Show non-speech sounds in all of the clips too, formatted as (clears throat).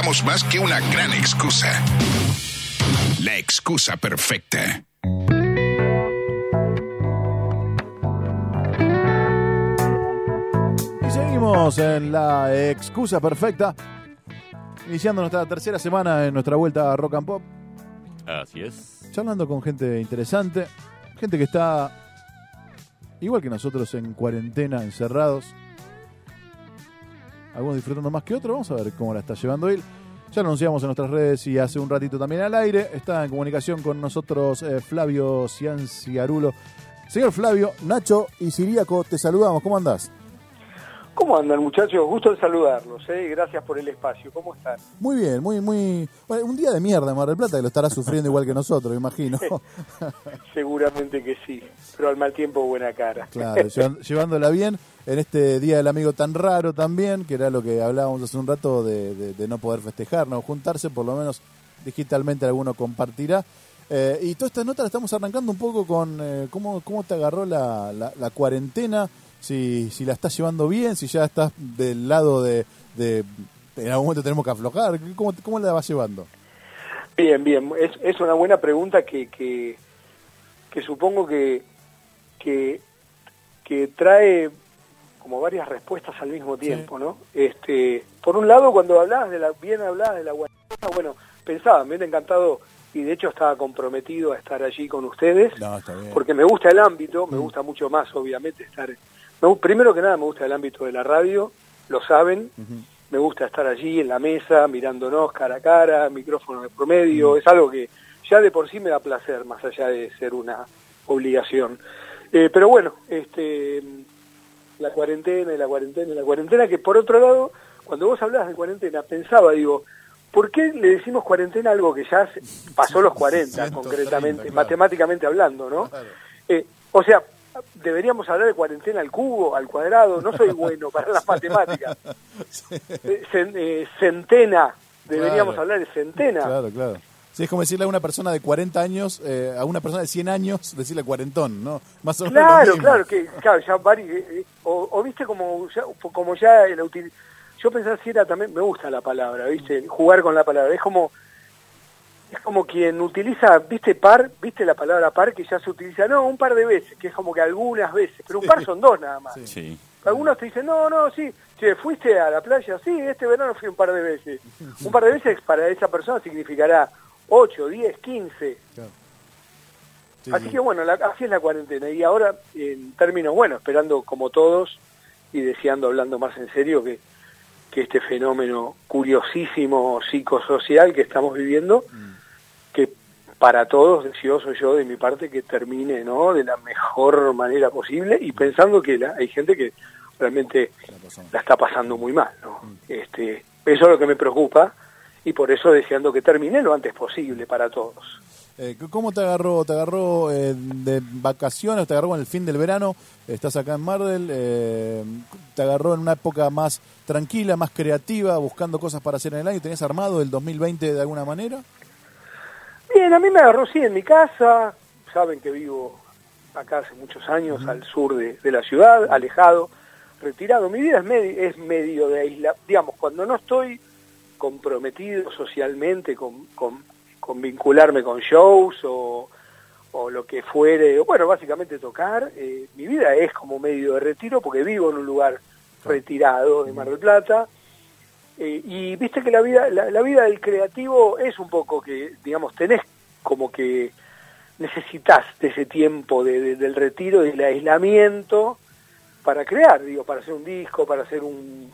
damos más que una gran excusa. La excusa perfecta. Y seguimos en la excusa perfecta, iniciando nuestra tercera semana en nuestra vuelta a Rock and Pop, Así es. charlando con gente interesante, gente que está igual que nosotros en cuarentena, encerrados. Algunos disfrutando más que otros, vamos a ver cómo la está llevando él. Ya lo anunciamos en nuestras redes y hace un ratito también al aire. Está en comunicación con nosotros eh, Flavio Cianciarulo. Señor Flavio, Nacho y Siríaco, te saludamos. ¿Cómo andás? ¿Cómo andan muchachos? Gusto en saludarlos, ¿eh? gracias por el espacio. ¿Cómo están? Muy bien, muy, muy... bueno, un día de mierda en Mar del Plata que lo estará sufriendo igual que nosotros, imagino. (laughs) Seguramente que sí, pero al mal tiempo buena cara. Claro, (laughs) llevándola bien en este Día del Amigo tan raro también, que era lo que hablábamos hace un rato de, de- de no poder festejar, no juntarse, por lo menos digitalmente alguno compartirá. Eh, y toda esta nota la estamos arrancando un poco con eh, cómo, cómo te agarró la, la- la cuarentena, si, si la estás llevando bien, si ya estás del lado de, de en algún momento tenemos que aflojar, ¿cómo, cómo la vas llevando? Bien, bien, es, es una buena pregunta que, que, que supongo que, que, que trae como varias respuestas al mismo tiempo, ¿no? Este, por un lado, cuando hablabas de la, bien hablabas de la bueno, pensaba, me hubiera encantado y de hecho estaba comprometido a estar allí con ustedes. No, está bien. porque me gusta el ámbito, me gusta mucho más, obviamente, estar... me primero que nada, me gusta el ámbito de la radio, lo saben, me gusta estar allí en la mesa, mirándonos cara a cara, micrófono de promedio, es algo que ya de por sí me da placer, más allá de ser una obligación. Eh, pero bueno, este la cuarentena y la cuarentena y la cuarentena, que por otro lado, cuando vos hablabas de cuarentena, pensaba, digo, ¿por qué le decimos cuarentena a algo que ya pasó los 40, 130, (laughs) concretamente, claro. matemáticamente hablando, ¿no? Claro. Eh, o sea, deberíamos hablar de cuarentena al cubo, al cuadrado, no soy bueno para las matemáticas. Eh, eh, centena, deberíamos Claro. hablar de centena. Claro, claro. Sí, es como decirle a una persona de 40 años, eh, a una persona de 100 años, decirle cuarentón, ¿no? Más o menos lo Claro, mismo. claro, que claro, ya vari- eh, o, o viste como ya, como ya la util- yo pensaba si era también me gusta la palabra, viste, jugar con la palabra, es como es como quien utiliza, viste par, viste la palabra par que ya se utiliza, no, un par de veces, que es como que algunas veces, pero un par son dos nada más. Sí. Algunos te dicen, no, no, sí, che, fuiste a la playa, sí, este verano fui un par de veces. (laughs) Un par de veces para esa persona significará 8, 10, 15. Claro. Sí, Así sí. que bueno, la- así es la cuarentena. Y ahora, en términos, bueno, esperando como todos y deseando, hablando más en serio, que, que este fenómeno curiosísimo psicosocial que estamos viviendo, que para todos, deseoso yo de mi parte, que termine ¿no? de la mejor manera posible y pensando que la- hay gente que realmente La está pasando muy mal. ¿no? Este, eso es lo que me preocupa y por eso deseando que termine lo antes posible para todos. Eh, ¿Cómo te agarró? ¿Te agarró eh, de vacaciones? ¿Te agarró en el fin del verano? Estás acá en Mardel. eh, ¿Te agarró en una época más tranquila, más creativa, buscando cosas para hacer en el año? ¿Tenías armado el 2020 de alguna manera? Bien, a mí me agarró sí en mi casa. Saben que vivo acá hace muchos años, al sur de, de la ciudad, alejado, retirado. Mi vida es, medi- es medio de isla. Digamos, cuando no estoy comprometido socialmente con, con, con vincularme con shows o, o lo que fuere, bueno, básicamente tocar, eh, mi vida es como medio de retiro porque vivo en un lugar retirado de Mar del Plata. Eh, y viste que la vida, la, la vida del creativo es un poco que, digamos, tenés como que necesitas de ese tiempo de, de- del retiro, del aislamiento, para crear, digo, para hacer un disco, para hacer un,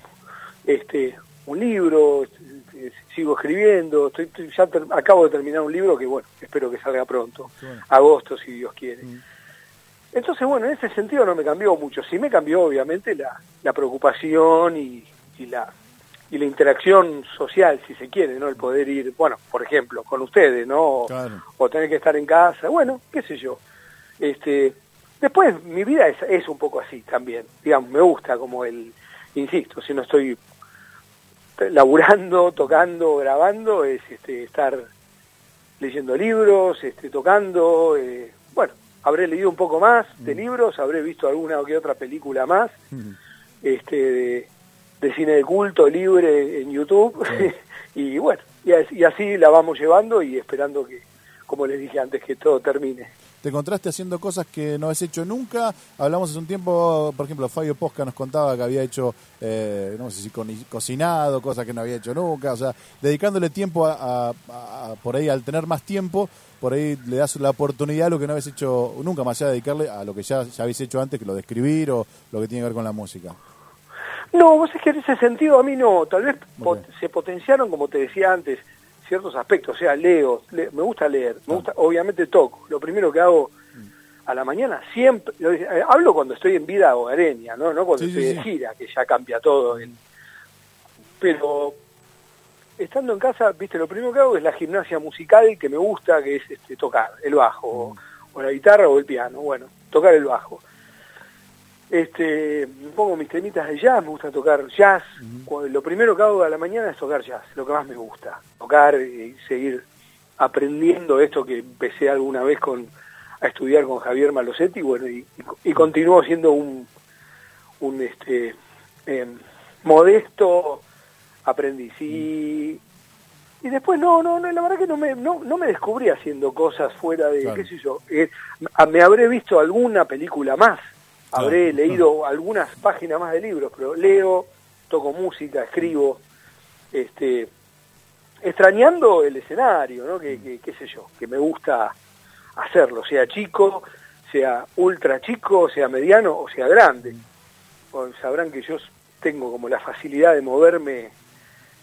este, un libro, eh, sigo escribiendo, estoy, estoy- ya ter- acabo de terminar un libro que, bueno, espero que salga pronto, agosto si Dios quiere. Entonces, bueno, en ese sentido no me cambió mucho. Sí me cambió, obviamente, la, la preocupación y, y la y la interacción social, si se quiere, ¿no? El poder ir, bueno, por ejemplo, con ustedes, ¿no? O, Claro. o tener que estar en casa, bueno, qué sé yo. Este, después, mi vida es, es un poco así también, digamos, me gusta como el, insisto, si no estoy laburando, tocando, grabando, es este, estar leyendo libros, este, tocando, eh, bueno, habré leído un poco más de libros, habré visto alguna o que otra película más, este, de, de cine de culto libre en YouTube, (laughs) y bueno, y así la vamos llevando y esperando que, como les dije antes, que todo termine te encontraste haciendo cosas que no has hecho nunca. Hablamos hace un tiempo, por ejemplo, Fabio Posca nos contaba que había hecho, eh, no sé si cocinado, cosas que no había hecho nunca. O sea, dedicándole tiempo a, por ahí, al tener más tiempo, por ahí le das la oportunidad a lo que no habías hecho nunca, más allá de dedicarle a lo que ya, ya habéis hecho antes, que lo de escribir o lo que tiene que ver con la música. No, vos es que en ese sentido a mí no, tal vez se potenciaron, como te decía antes, ciertos aspectos, o sea, leo, me gusta leer, me gusta, obviamente toco. Lo primero que hago a la mañana siempre, eh, hablo cuando estoy en vida hogareña, no, no cuando estoy de gira, que ya cambia todo. pero estando en casa, viste, lo primero que hago es la gimnasia musical que me gusta, que es este, tocar el bajo, o la guitarra o el piano, bueno, tocar el bajo. Este, pongo mis temitas de jazz, me gusta tocar jazz. Lo primero que hago a la mañana es tocar jazz, lo que más me gusta. Tocar y seguir aprendiendo esto que empecé alguna vez con a estudiar con Javier Malosetti, bueno, y, y, continúo siendo un, un este em, modesto aprendiz. Y, y después no, no, no, la verdad que no me, no, no me descubrí haciendo cosas fuera de, qué sé yo, eh, me habré visto alguna película más Habré leído algunas páginas más de libros, pero leo, toco música, escribo, este, extrañando el escenario, ¿no? Que, qué sé yo, que me gusta hacerlo, sea chico, sea ultra chico, sea mediano o sea grande. sabrán que yo tengo como la facilidad de moverme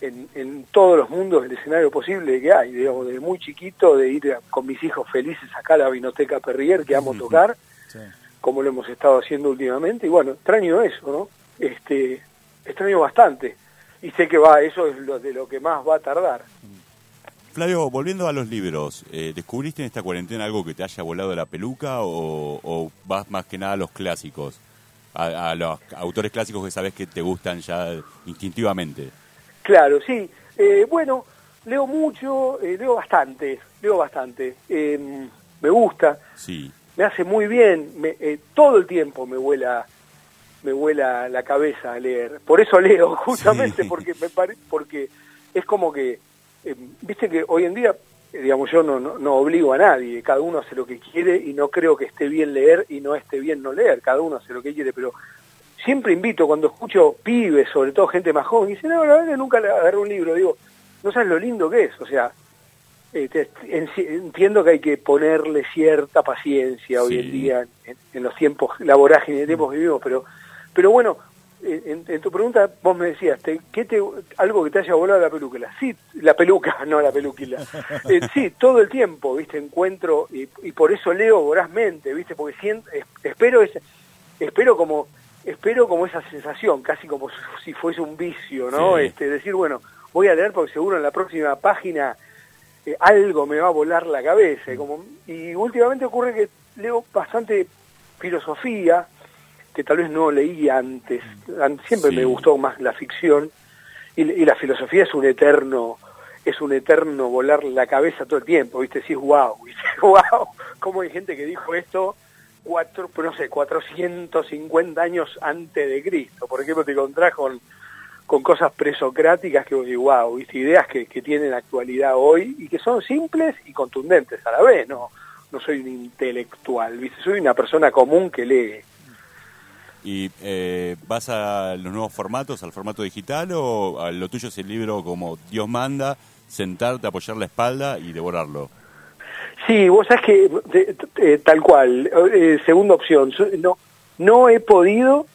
en, en, todos los mundos del escenario posible que hay, digamos, desde muy chiquito, de ir con mis hijos felices acá a la Vinoteca Perrier, que amo tocar, como lo hemos estado haciendo últimamente, y bueno, extraño eso, ¿no? Este, extraño bastante, y sé que va, eso es lo de lo que más va a tardar. Flavio, volviendo a los libros, eh, ¿descubriste en esta cuarentena algo que te haya volado la peluca o, vas más que nada a los clásicos, a, los autores clásicos que sabes que te gustan ya instintivamente? Claro, sí. Eh, bueno, leo mucho, eh, leo bastante, leo bastante. Em, me gusta. Sí me hace muy bien, me, eh, todo el tiempo me vuela me vuela la cabeza a leer. Por eso leo, (laughs) justamente porque me porque es como que eh, viste que hoy en día digamos yo no, no, obligo a nadie, cada uno hace lo que quiere y no creo que esté bien leer y no esté bien no leer, cada uno hace lo que quiere, pero siempre invito cuando escucho pibes, sobre todo gente más joven, y dicen, no, la verdad nunca le agarré un libro, digo, no sabes lo lindo que es, o sea, entiendo que hay que ponerle cierta paciencia hoy en día en, los tiempos, la vorágine de tiempos que vivimos, pero, pero bueno, en, tu pregunta vos me decías, te, ¿qué te, algo que te haya volado la peluca? Sí, la peluca, (laughs) no la peluquila. Eh, sí, todo el tiempo, viste, encuentro, y, por eso leo vorazmente, viste, porque siento, espero, ese, espero como espero como esa sensación, casi como si fuese un vicio, ¿no? Este, decir, bueno, voy a leer porque seguro en la próxima página eh, algo me va a volar la cabeza. Como, y últimamente ocurre que leo bastante filosofía, que tal vez no leí antes. Siempre me gustó más la ficción. Y, la filosofía es un eterno es un eterno volar la cabeza todo el tiempo, ¿viste? Sí, wow, ¿viste? (laughs) wow, cómo hay gente que dijo esto cuatro, no sé, 450 años antes de Cristo. Por ejemplo, te encontrás con con cosas presocráticas que digo, wow, ideas que, que tienen actualidad hoy y que son simples y contundentes a la vez, no, no soy un intelectual, ¿viste? soy una persona común que lee. ¿Y eh, vas a los nuevos formatos, al formato digital o a lo tuyo es el libro como Dios manda, sentarte, apoyar la espalda y devorarlo? Sí, vos sabés que tal cual, eh, segunda opción, no, no he podido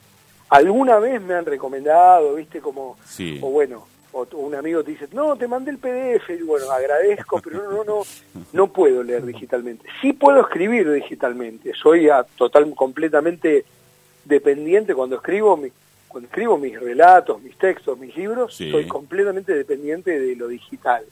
alguna vez me han recomendado, viste, como, o bueno, o un amigo te dice, no, te mandé el PDF, y bueno, agradezco, (laughs) pero no, no, no puedo leer digitalmente. Sí puedo escribir digitalmente, soy a, total, completamente dependiente cuando escribo, mi, cuando escribo mis relatos, mis textos, mis libros, soy completamente dependiente de lo digital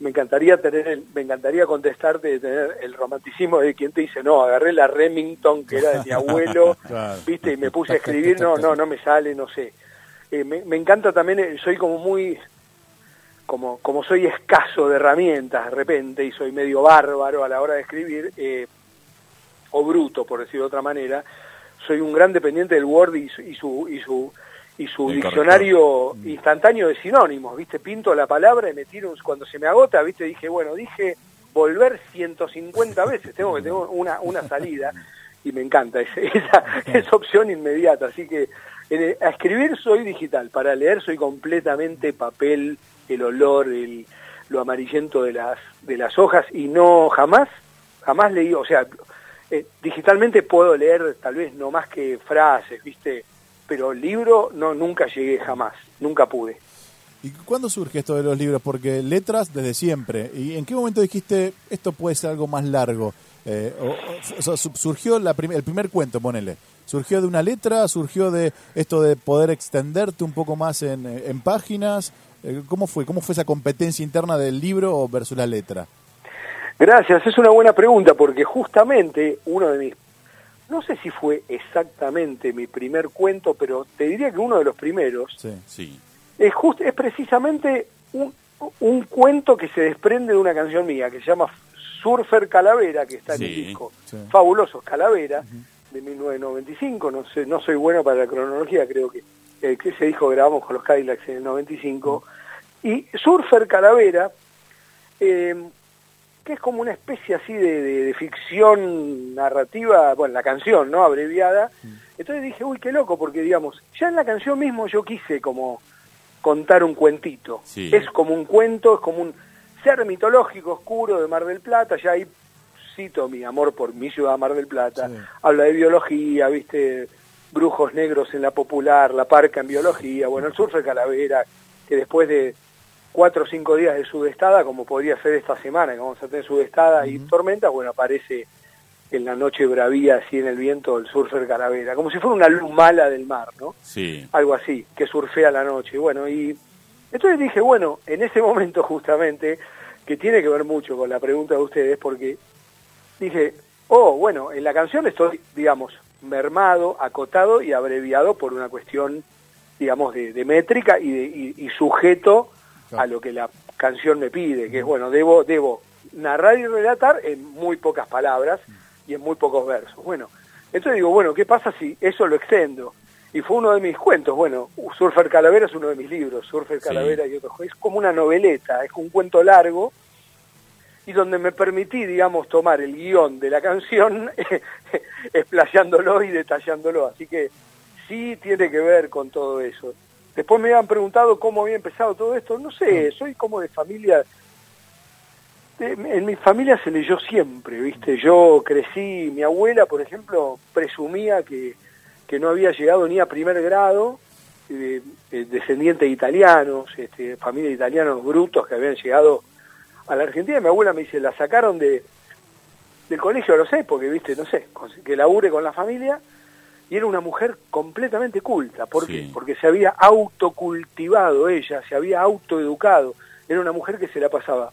me encantaría tener me encantaría contestarte de tener el romanticismo de quien te dice no agarré la Remington que era de mi abuelo (laughs) viste y me puse a escribir no no no me sale no sé eh, me, encanta también eh, soy como muy como como soy escaso de herramientas de repente y soy medio bárbaro a la hora de escribir eh, o bruto por decir de otra manera soy un gran dependiente del Word y su y su y su El diccionario instantáneo de sinónimos, ¿viste? Pinto la palabra y me tiro, cuando se me agota, ¿viste? Dije, bueno, dije volver 150 veces, tengo que tener una, una salida y me encanta ese- (laughs) esa, esa opción inmediata, así que a escribir soy digital, para leer soy completamente papel, el olor, el, lo amarillento de las, de las hojas y no jamás, jamás leí, o sea, eh, digitalmente puedo leer tal vez no más que frases, ¿viste? Pero libro no nunca llegué jamás, nunca pude. ¿Y cuándo surge esto de los libros? Porque letras desde siempre. ¿Y en qué momento dijiste esto puede ser algo más largo? Eh, o- o- surgió la prim- el primer cuento, ponele. ¿Surgió de una letra? ¿Surgió de esto de poder extenderte un poco más en, en páginas? Eh, ¿Cómo fue? ¿Cómo fue esa competencia interna del libro versus la letra? Gracias, es una buena pregunta porque justamente uno de mis, no sé si fue exactamente mi primer cuento, pero te diría que uno de los primeros, Sí. Sí. es, just, es precisamente un, un cuento que se desprende de una canción mía que se llama Surfer Calavera, que está en el disco sí. Fabulosos Calavera, de 1995, no sé, no soy bueno para la cronología, creo que, eh, que ese disco grabamos con los Cadillacs en el 95, y Surfer Calavera, eh, que es como una especie así de, de- de ficción narrativa, bueno, la canción, ¿no? Abreviada. Entonces dije, uy, qué loco, porque digamos, ya en la canción mismo yo quise como contar un cuentito. Sí. Es como un cuento, es como un ser mitológico oscuro de Mar del Plata, ya ahí cito mi amor por mi ciudad Mar del Plata, Sí. habla de biología, viste, brujos negros en la popular, la parca en biología, bueno, el surfe calavera, que después de cuatro o cinco días de sudestada, como podría ser esta semana, que vamos a tener sudestada y tormenta, bueno, aparece en la noche bravía, así en el viento, el surfer calavera, como si fuera una luz mala del mar, ¿no? Sí. algo así, que surfea la noche. Bueno, y entonces dije, bueno, en ese momento justamente, que tiene que ver mucho con la pregunta de ustedes, porque dije, oh, bueno, en la canción estoy, digamos, mermado, acotado y abreviado por una cuestión, digamos, de, de métrica y, de, y, y sujeto Claro. a lo que la canción me pide, que es, bueno, debo, debo narrar y relatar en muy pocas palabras y en muy pocos versos. Bueno, entonces digo, bueno, ¿qué pasa si eso lo extendo? Y fue uno de mis cuentos, bueno, Surfer Calavera es uno de mis libros, Surfer Sí. Calavera y otros, es como una noveleta, es un cuento largo, y donde me permití, digamos, tomar el guion de la canción, (laughs) explayándolo y detallándolo. Así que sí tiene que ver con todo eso. Después me habían preguntado cómo había empezado todo esto. No sé, soy como de familia... de- en mi familia se leyó siempre, ¿viste? Yo crecí, mi abuela, por ejemplo, presumía que, que no había llegado ni a primer grado, eh, eh, descendiente de italianos, este, familia de italianos brutos que habían llegado a la Argentina. Mi abuela me dice, la sacaron de del colegio, lo sé, porque, viste, no sé, que labure con la familia, y era una mujer completamente culta. ¿Por qué? Sí. Porque se había autocultivado ella, se había autoeducado. Era una mujer que se la pasaba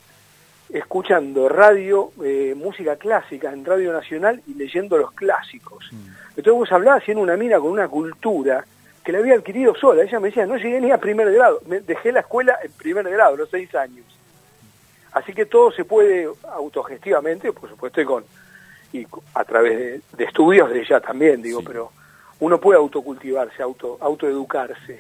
escuchando radio, eh, música clásica en Radio Nacional y leyendo los clásicos. Entonces vos hablabas siendo una mina con una cultura que la había adquirido sola. Ella me decía, no llegué ni a primer grado, me dejé la escuela en primer grado, a los seis años. Así que todo se puede autogestivamente, por supuesto, y con y a través de, de estudios de ella también, digo, Sí. pero uno puede autocultivarse, auto autoeducarse.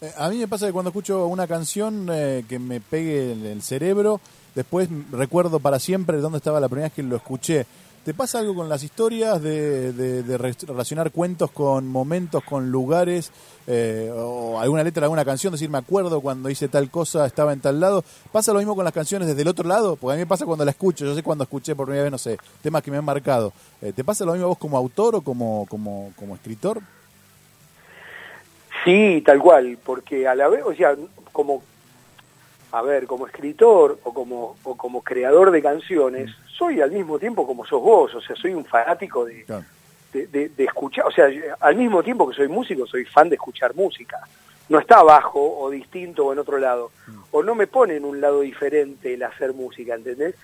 Eh, A mí me pasa que cuando escucho una canción eh, que me pegue el cerebro, después recuerdo para siempre dónde estaba la primera vez que lo escuché. ¿Te pasa algo con las historias de, de- de re- relacionar cuentos con momentos, con lugares, eh, o alguna letra de alguna canción, decir me acuerdo cuando hice tal cosa, estaba en tal lado? ¿Pasa lo mismo con las canciones desde el otro lado? Porque a mí me pasa cuando la escucho, yo sé cuando escuché por primera vez, no sé, temas que me han marcado. Eh, ¿Te pasa lo mismo vos como autor o como, como, como escritor? Sí, tal cual, porque a la vez, o sea, como, a ver, como escritor o como, o como creador de canciones, soy al mismo tiempo como sos vos, o sea, soy un fanático de, Claro. de, de- de escuchar, o sea, al mismo tiempo que soy músico, soy fan de escuchar música. No está abajo o distinto o en otro lado. O no me pone en un lado diferente el hacer música, ¿entendés?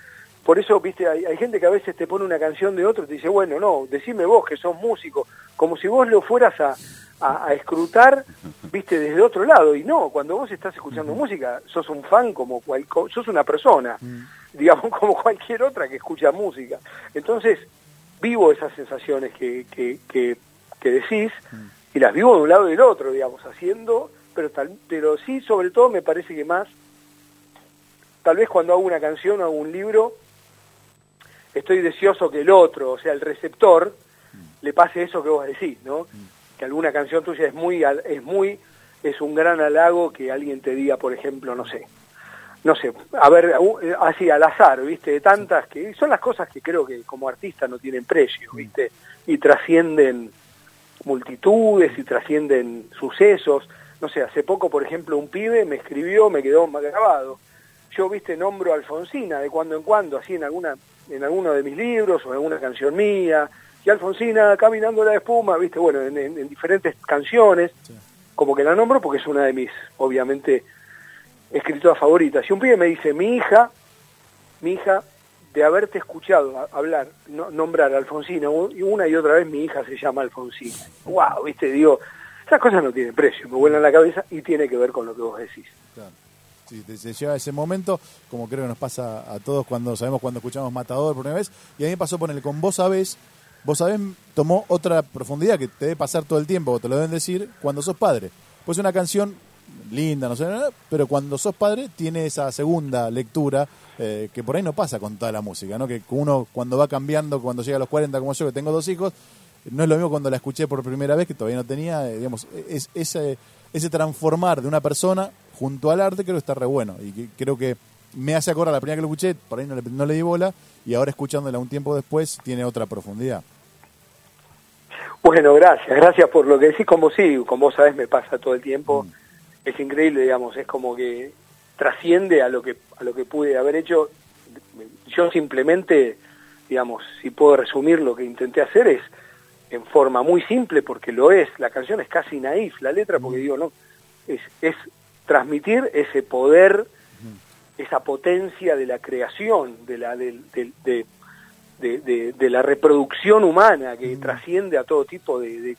Por eso, viste, hay, hay gente que a veces te pone una canción de otro y te dice, bueno, no, decime vos que sos músico, como si vos lo fueras a, a, a escrutar, viste, desde otro lado. Y no, cuando vos estás escuchando música, sos un fan como cual, sos una persona, digamos, (laughs) como cualquier otra que escucha música. Entonces, vivo esas sensaciones que, que, que, que decís y las vivo de un lado y del otro, digamos, haciendo, pero, tal, pero sí, sobre todo me parece que más, tal vez cuando hago una canción o hago un libro, estoy deseoso que el otro, o sea, el receptor, le pase eso que vos decís, ¿no? Que alguna canción tuya es muy, es muy, es un gran halago que alguien te diga, por ejemplo, no sé, no sé, a ver, así al azar, ¿viste? De tantas que son las cosas que creo que como artista no tienen precio, ¿viste? Y trascienden multitudes y trascienden sucesos. No sé, hace poco, por ejemplo, un pibe me escribió, me quedó grabado. Yo, viste, nombro a Alfonsina de cuando en cuando, así en alguna en alguno de mis libros o en alguna canción mía, y Alfonsina caminando la espuma, viste, bueno, en, diferentes canciones, como que la nombro porque es una de mis, obviamente, escritoras favoritas. Y un pibe me dice, mi hija, mi hija, de haberte escuchado hablar, nombrar a Alfonsina, y una y otra vez mi hija se llama Alfonsina. Wow, viste, digo, esas cosas no tienen precio, me vuelan la cabeza y tiene que ver con lo que vos decís. Sí, se lleva ese momento, como creo que nos pasa a todos cuando sabemos cuando escuchamos Matador por primera vez. Y a mí me pasó ponerle con Vos Sabés, Vos Sabés tomó otra profundidad que te debe pasar todo el tiempo, te lo deben decir, cuando sos padre. Pues una canción linda, no sé, pero cuando sos padre tiene esa segunda lectura eh, que por ahí no pasa con toda la música, ¿no? Que uno cuando va cambiando, cuando llega a los 40 como yo, que tengo dos hijos, no es lo mismo cuando la escuché por primera vez, que todavía no tenía, eh, digamos, es, ese, ese transformar de una persona junto al arte creo que está re bueno y creo que me hace acordar la primera que lo escuché, por ahí no le, no le di bola y ahora escuchándola un tiempo después tiene otra profundidad. Bueno, gracias, gracias por lo que decís, como sí, como vos sabés me pasa todo el tiempo, mm. es increíble, digamos, es como que trasciende a lo que a lo que pude haber hecho. Yo simplemente, digamos, si puedo resumir lo que intenté hacer es en forma muy simple, porque lo es, la canción es casi naif, la letra, porque mm. digo, no, es, es transmitir ese poder, esa potencia de la creación, de la, de, de, de, la reproducción humana que trasciende a todo tipo de,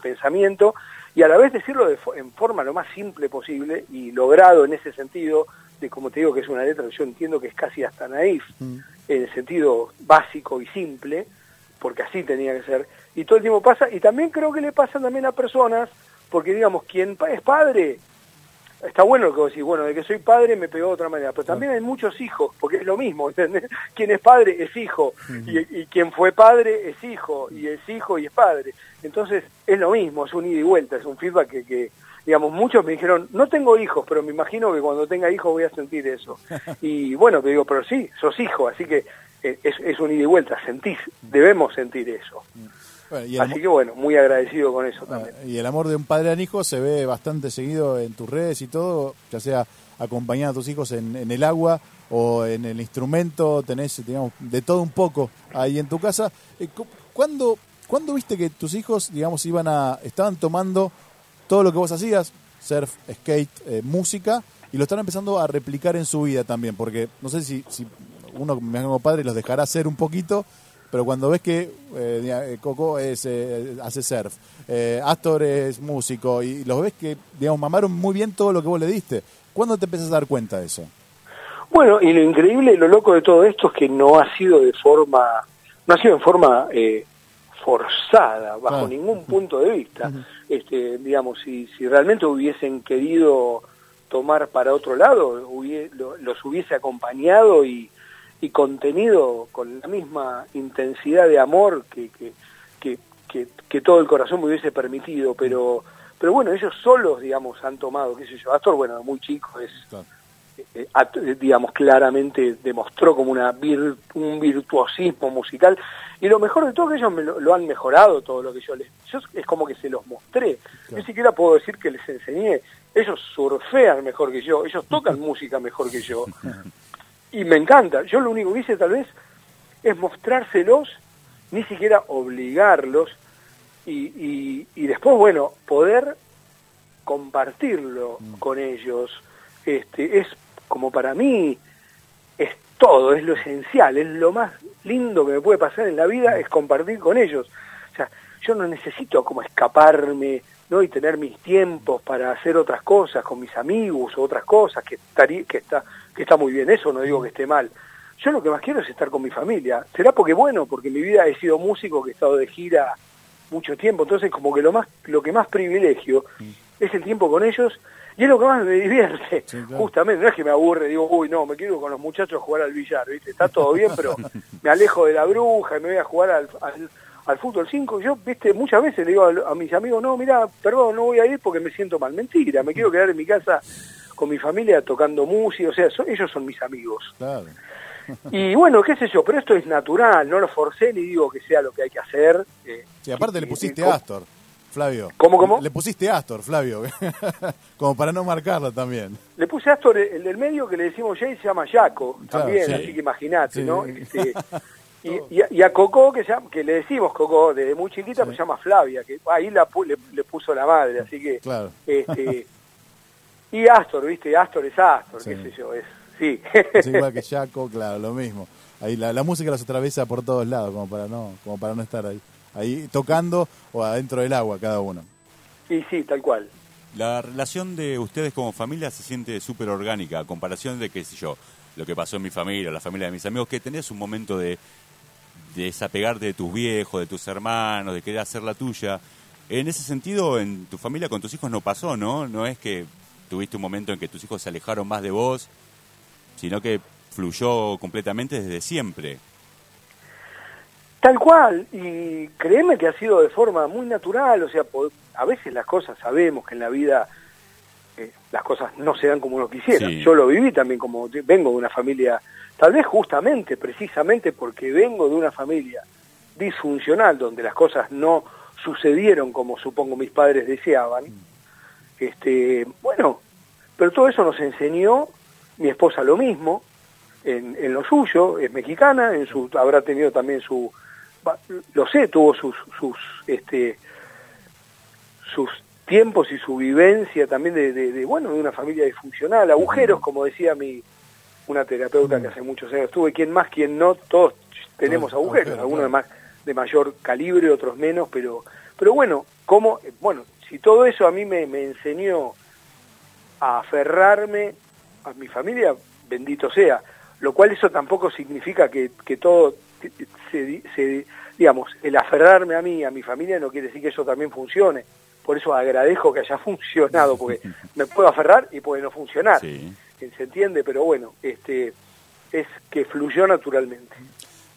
pensamiento y a la vez decirlo en forma lo más simple posible y logrado en ese sentido, de como te digo que es una letra yo entiendo que es casi hasta naif, en el sentido básico y simple, porque así tenía que ser, y todo el tiempo pasa, y también creo que le pasa también a personas, porque digamos, quien es padre está bueno lo que vos decís, bueno, de que soy padre me pegó de otra manera, pero también hay muchos hijos, porque es lo mismo, (laughs) ¿entendés? Quien es padre es hijo, y, quien fue padre es hijo, y es hijo y es padre. Entonces es lo mismo, es un ida y vuelta, es un feedback que, que digamos, muchos me dijeron, no tengo hijos, pero me imagino que cuando tenga hijos voy a sentir eso. (laughs) Y bueno, te digo, pero sí, sos hijo, así que eh, es, es un ida y vuelta, sentís, debemos sentir eso. Así que bueno, muy agradecido con eso también. Ah, y el amor de un padre al hijo se ve bastante seguido en tus redes y todo, ya sea acompañando a tus hijos en, el agua o en el instrumento, tenés, digamos, de todo un poco ahí en tu casa. Eh, ¿Cuándo, ¿Cuándo viste que tus hijos, digamos, iban a, estaban tomando todo lo que vos hacías, surf, skate, eh, música, y lo están empezando a replicar en su vida también? Porque no sé si, si uno como padre los dejará hacer un poquito, pero cuando ves que eh, eh, Coco es, eh, hace surf, Astor es músico y los ves que, digamos, mamaron muy bien todo lo que vos le diste, ¿cuándo te empiezas a dar cuenta de eso? Bueno, y lo increíble y lo loco de todo esto es que no ha sido de forma, no ha sido en forma forzada, bajo ningún punto de vista. este, digamos, si, si realmente hubiesen querido tomar para otro lado, los hubiese acompañado y, y contenido con la misma intensidad de amor que, que, que, que, todo el corazón me hubiese permitido, pero pero bueno, ellos solos, digamos, han tomado, qué sé yo, Astor, bueno, muy chico, es, eh, eh, digamos, claramente demostró como una un virtuosismo musical, y lo mejor de todo es que ellos me lo, han mejorado todo lo que yo les, yo es como que se los mostré, ni siquiera puedo decir que les enseñé, ellos surfean mejor que yo, ellos tocan (laughs) música mejor que yo, (laughs) y me encanta. Yo lo único que hice tal vez es mostrárselos, ni siquiera obligarlos, y, y, después, bueno, poder compartirlo mm. con ellos. Este, es como para mí, es todo, es lo esencial, es lo más lindo que me puede pasar en la vida, es compartir con ellos. O sea, yo no necesito como escaparme, ¿no? y tener mis tiempos para hacer otras cosas con mis amigos o otras cosas que estaría, que está que está muy bien eso, no digo que esté mal. Yo lo que más quiero es estar con mi familia. Será porque, bueno, porque en mi vida he sido músico, que he estado de gira mucho tiempo, entonces como que lo más lo que más privilegio es el tiempo con ellos y es lo que más me divierte, Sí, claro. justamente, no es que me aburre, digo, uy, no, me quiero con los muchachos a jugar al billar, ¿viste? Está todo bien, pero (laughs) me alejo de la bruja y me voy a jugar al, al, al fútbol 5. Yo, viste, muchas veces le digo a, a mis amigos, no, mira, perdón, no voy a ir porque me siento mal. Mentira, me quiero quedar en mi casa con mi familia tocando música, o sea, son- ellos son mis amigos. Claro. Y bueno, qué sé yo, pero esto es natural, no lo forcé ni digo que sea lo que hay que hacer. eh, Sí, aparte y- le y- pusiste y com- Astor, Flavio. ¿Cómo, cómo? Le pusiste Astor, Flavio. (laughs) Como para no marcarlo también. Le puse Astor, el del medio que le decimos Jay se llama Claro, también, sí. así que imagínate, Sí. ¿no? Este, (laughs) y, y a- y a Coco, que, se llama- que le decimos Coco desde muy chiquita, Sí. se llama Flavia, que ahí la, le, le puso la madre, así que... Claro. este (laughs) Y Astor, ¿viste? Astor es Astor, Sí. qué sé yo, es... Sí. (laughs) Es igual que (laughs) Jaco, claro, lo mismo. Ahí la, la música los atraviesa por todos lados, como para no, como para no estar ahí, ahí tocando o adentro del agua cada uno. y sí, tal cual. La relación de ustedes como familia se siente súper orgánica, a comparación de, qué sé yo, lo que pasó en mi familia, la familia de mis amigos, que tenés un momento de, de desapegarte de tus viejos, de tus hermanos, de querer hacer la tuya. En ese sentido, en tu familia con tus hijos no pasó, ¿no? No es que tuviste un momento en que tus hijos se alejaron más de vos, sino que fluyó completamente desde siempre. Tal cual, y créeme que ha sido de forma muy natural, o sea, a veces las cosas sabemos que en la vida eh, las cosas no se dan como uno quisiera. Sí. Yo lo viví también como vengo de una familia, tal vez justamente, precisamente porque vengo de una familia disfuncional, donde las cosas no sucedieron como supongo mis padres deseaban. Este, bueno, pero todo eso nos enseñó, mi esposa lo mismo, en, en lo suyo, es mexicana, en su, habrá tenido también su, lo sé, tuvo sus, sus, este, sus tiempos y su vivencia también de, de- de, bueno, de una familia disfuncional, agujeros, como decía mi, una terapeuta que hace muchos años estuve, quien más, quien no, todos tenemos agujeros, algunos de más, de mayor calibre, otros menos, pero, pero bueno, como, bueno, si todo eso a mí me, me enseñó a aferrarme a mi familia, bendito sea, lo cual eso tampoco significa que, que todo se, di- se- digamos, el aferrarme a mí, a mi familia, no quiere decir que eso también funcione. Por eso agradezco que haya (laughs) funcionado, porque me puedo aferrar y puede no funcionar. Sí. ¿Se entiende? Pero bueno, este es que fluyó naturalmente.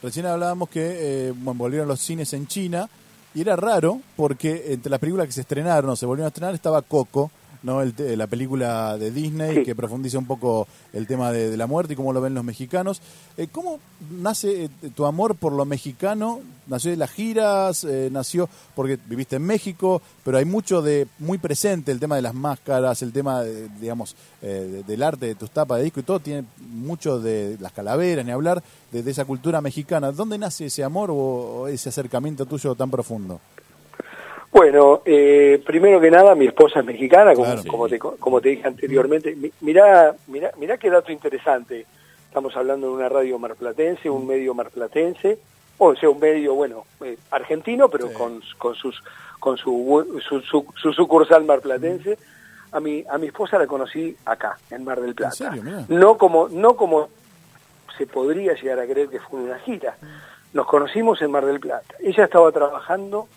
Recién hablábamos que eh, bueno, volvieron los cines en China y era raro porque entre las películas que se estrenaron se volvieron a estrenar estaba Coco, ¿no? El la película de Disney Sí. que profundiza un poco el tema de, de la muerte y cómo lo ven los mexicanos. Eh, ¿Cómo nace eh, tu amor por lo mexicano? ¿Nació de las giras? Eh, ¿Nació porque viviste en México? Pero hay mucho de muy presente el tema de las máscaras, el tema, de, digamos, eh, de- del arte de tus tapas de disco y todo tiene mucho de las calaveras, ni hablar de, de esa cultura mexicana. ¿Dónde nace ese amor o, o ese acercamiento tuyo tan profundo? Bueno, eh, primero que nada, mi esposa es mexicana, como, Claro. como, te, como te dije anteriormente. Mi- Mirá, mirá, mirá qué dato interesante. Estamos hablando de una radio marplatense, un medio marplatense, o sea, un medio, bueno, eh, argentino, pero Sí. con, con, sus, con su, su, su- su sucursal marplatense. A mi, a mi esposa la conocí acá, en Mar del Plata. serio? No como, no como se podría llegar a creer que fue una gira. Nos conocimos en Mar del Plata. Ella estaba trabajando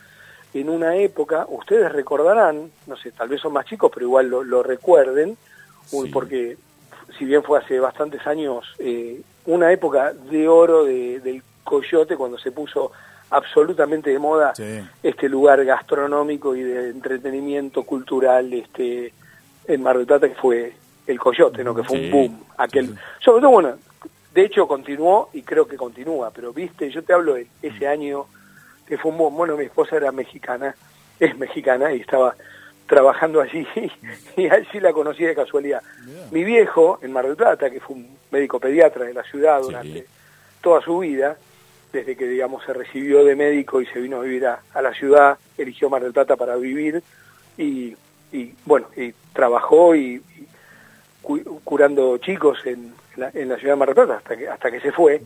en una época, ustedes recordarán, no sé, tal vez son más chicos, pero igual lo, lo recuerden, Sí. porque si bien fue hace bastantes años, eh, una época de oro de- del coyote cuando se puso absolutamente de moda Sí. este lugar gastronómico y de entretenimiento cultural este en Mar del Plata que fue el coyote, ¿no? Que fue Sí, un boom. Aquel, sí. sobre todo bueno, de hecho continuó y creo que continúa, pero viste, yo te hablo de ese año que fue un boom. Bueno, mi esposa era mexicana, es mexicana y estaba trabajando allí (laughs) y allí la conocí de casualidad. Mi viejo en Mar del Plata, que fue un médico pediatra de la ciudad Sí. durante toda su vida, desde que digamos se recibió de médico y se vino a vivir a, a la ciudad, eligió Mar del Plata para vivir y, y, bueno, y trabajó y, y cu- curando chicos en la, en la ciudad de Mar del Plata hasta que, hasta que se fue.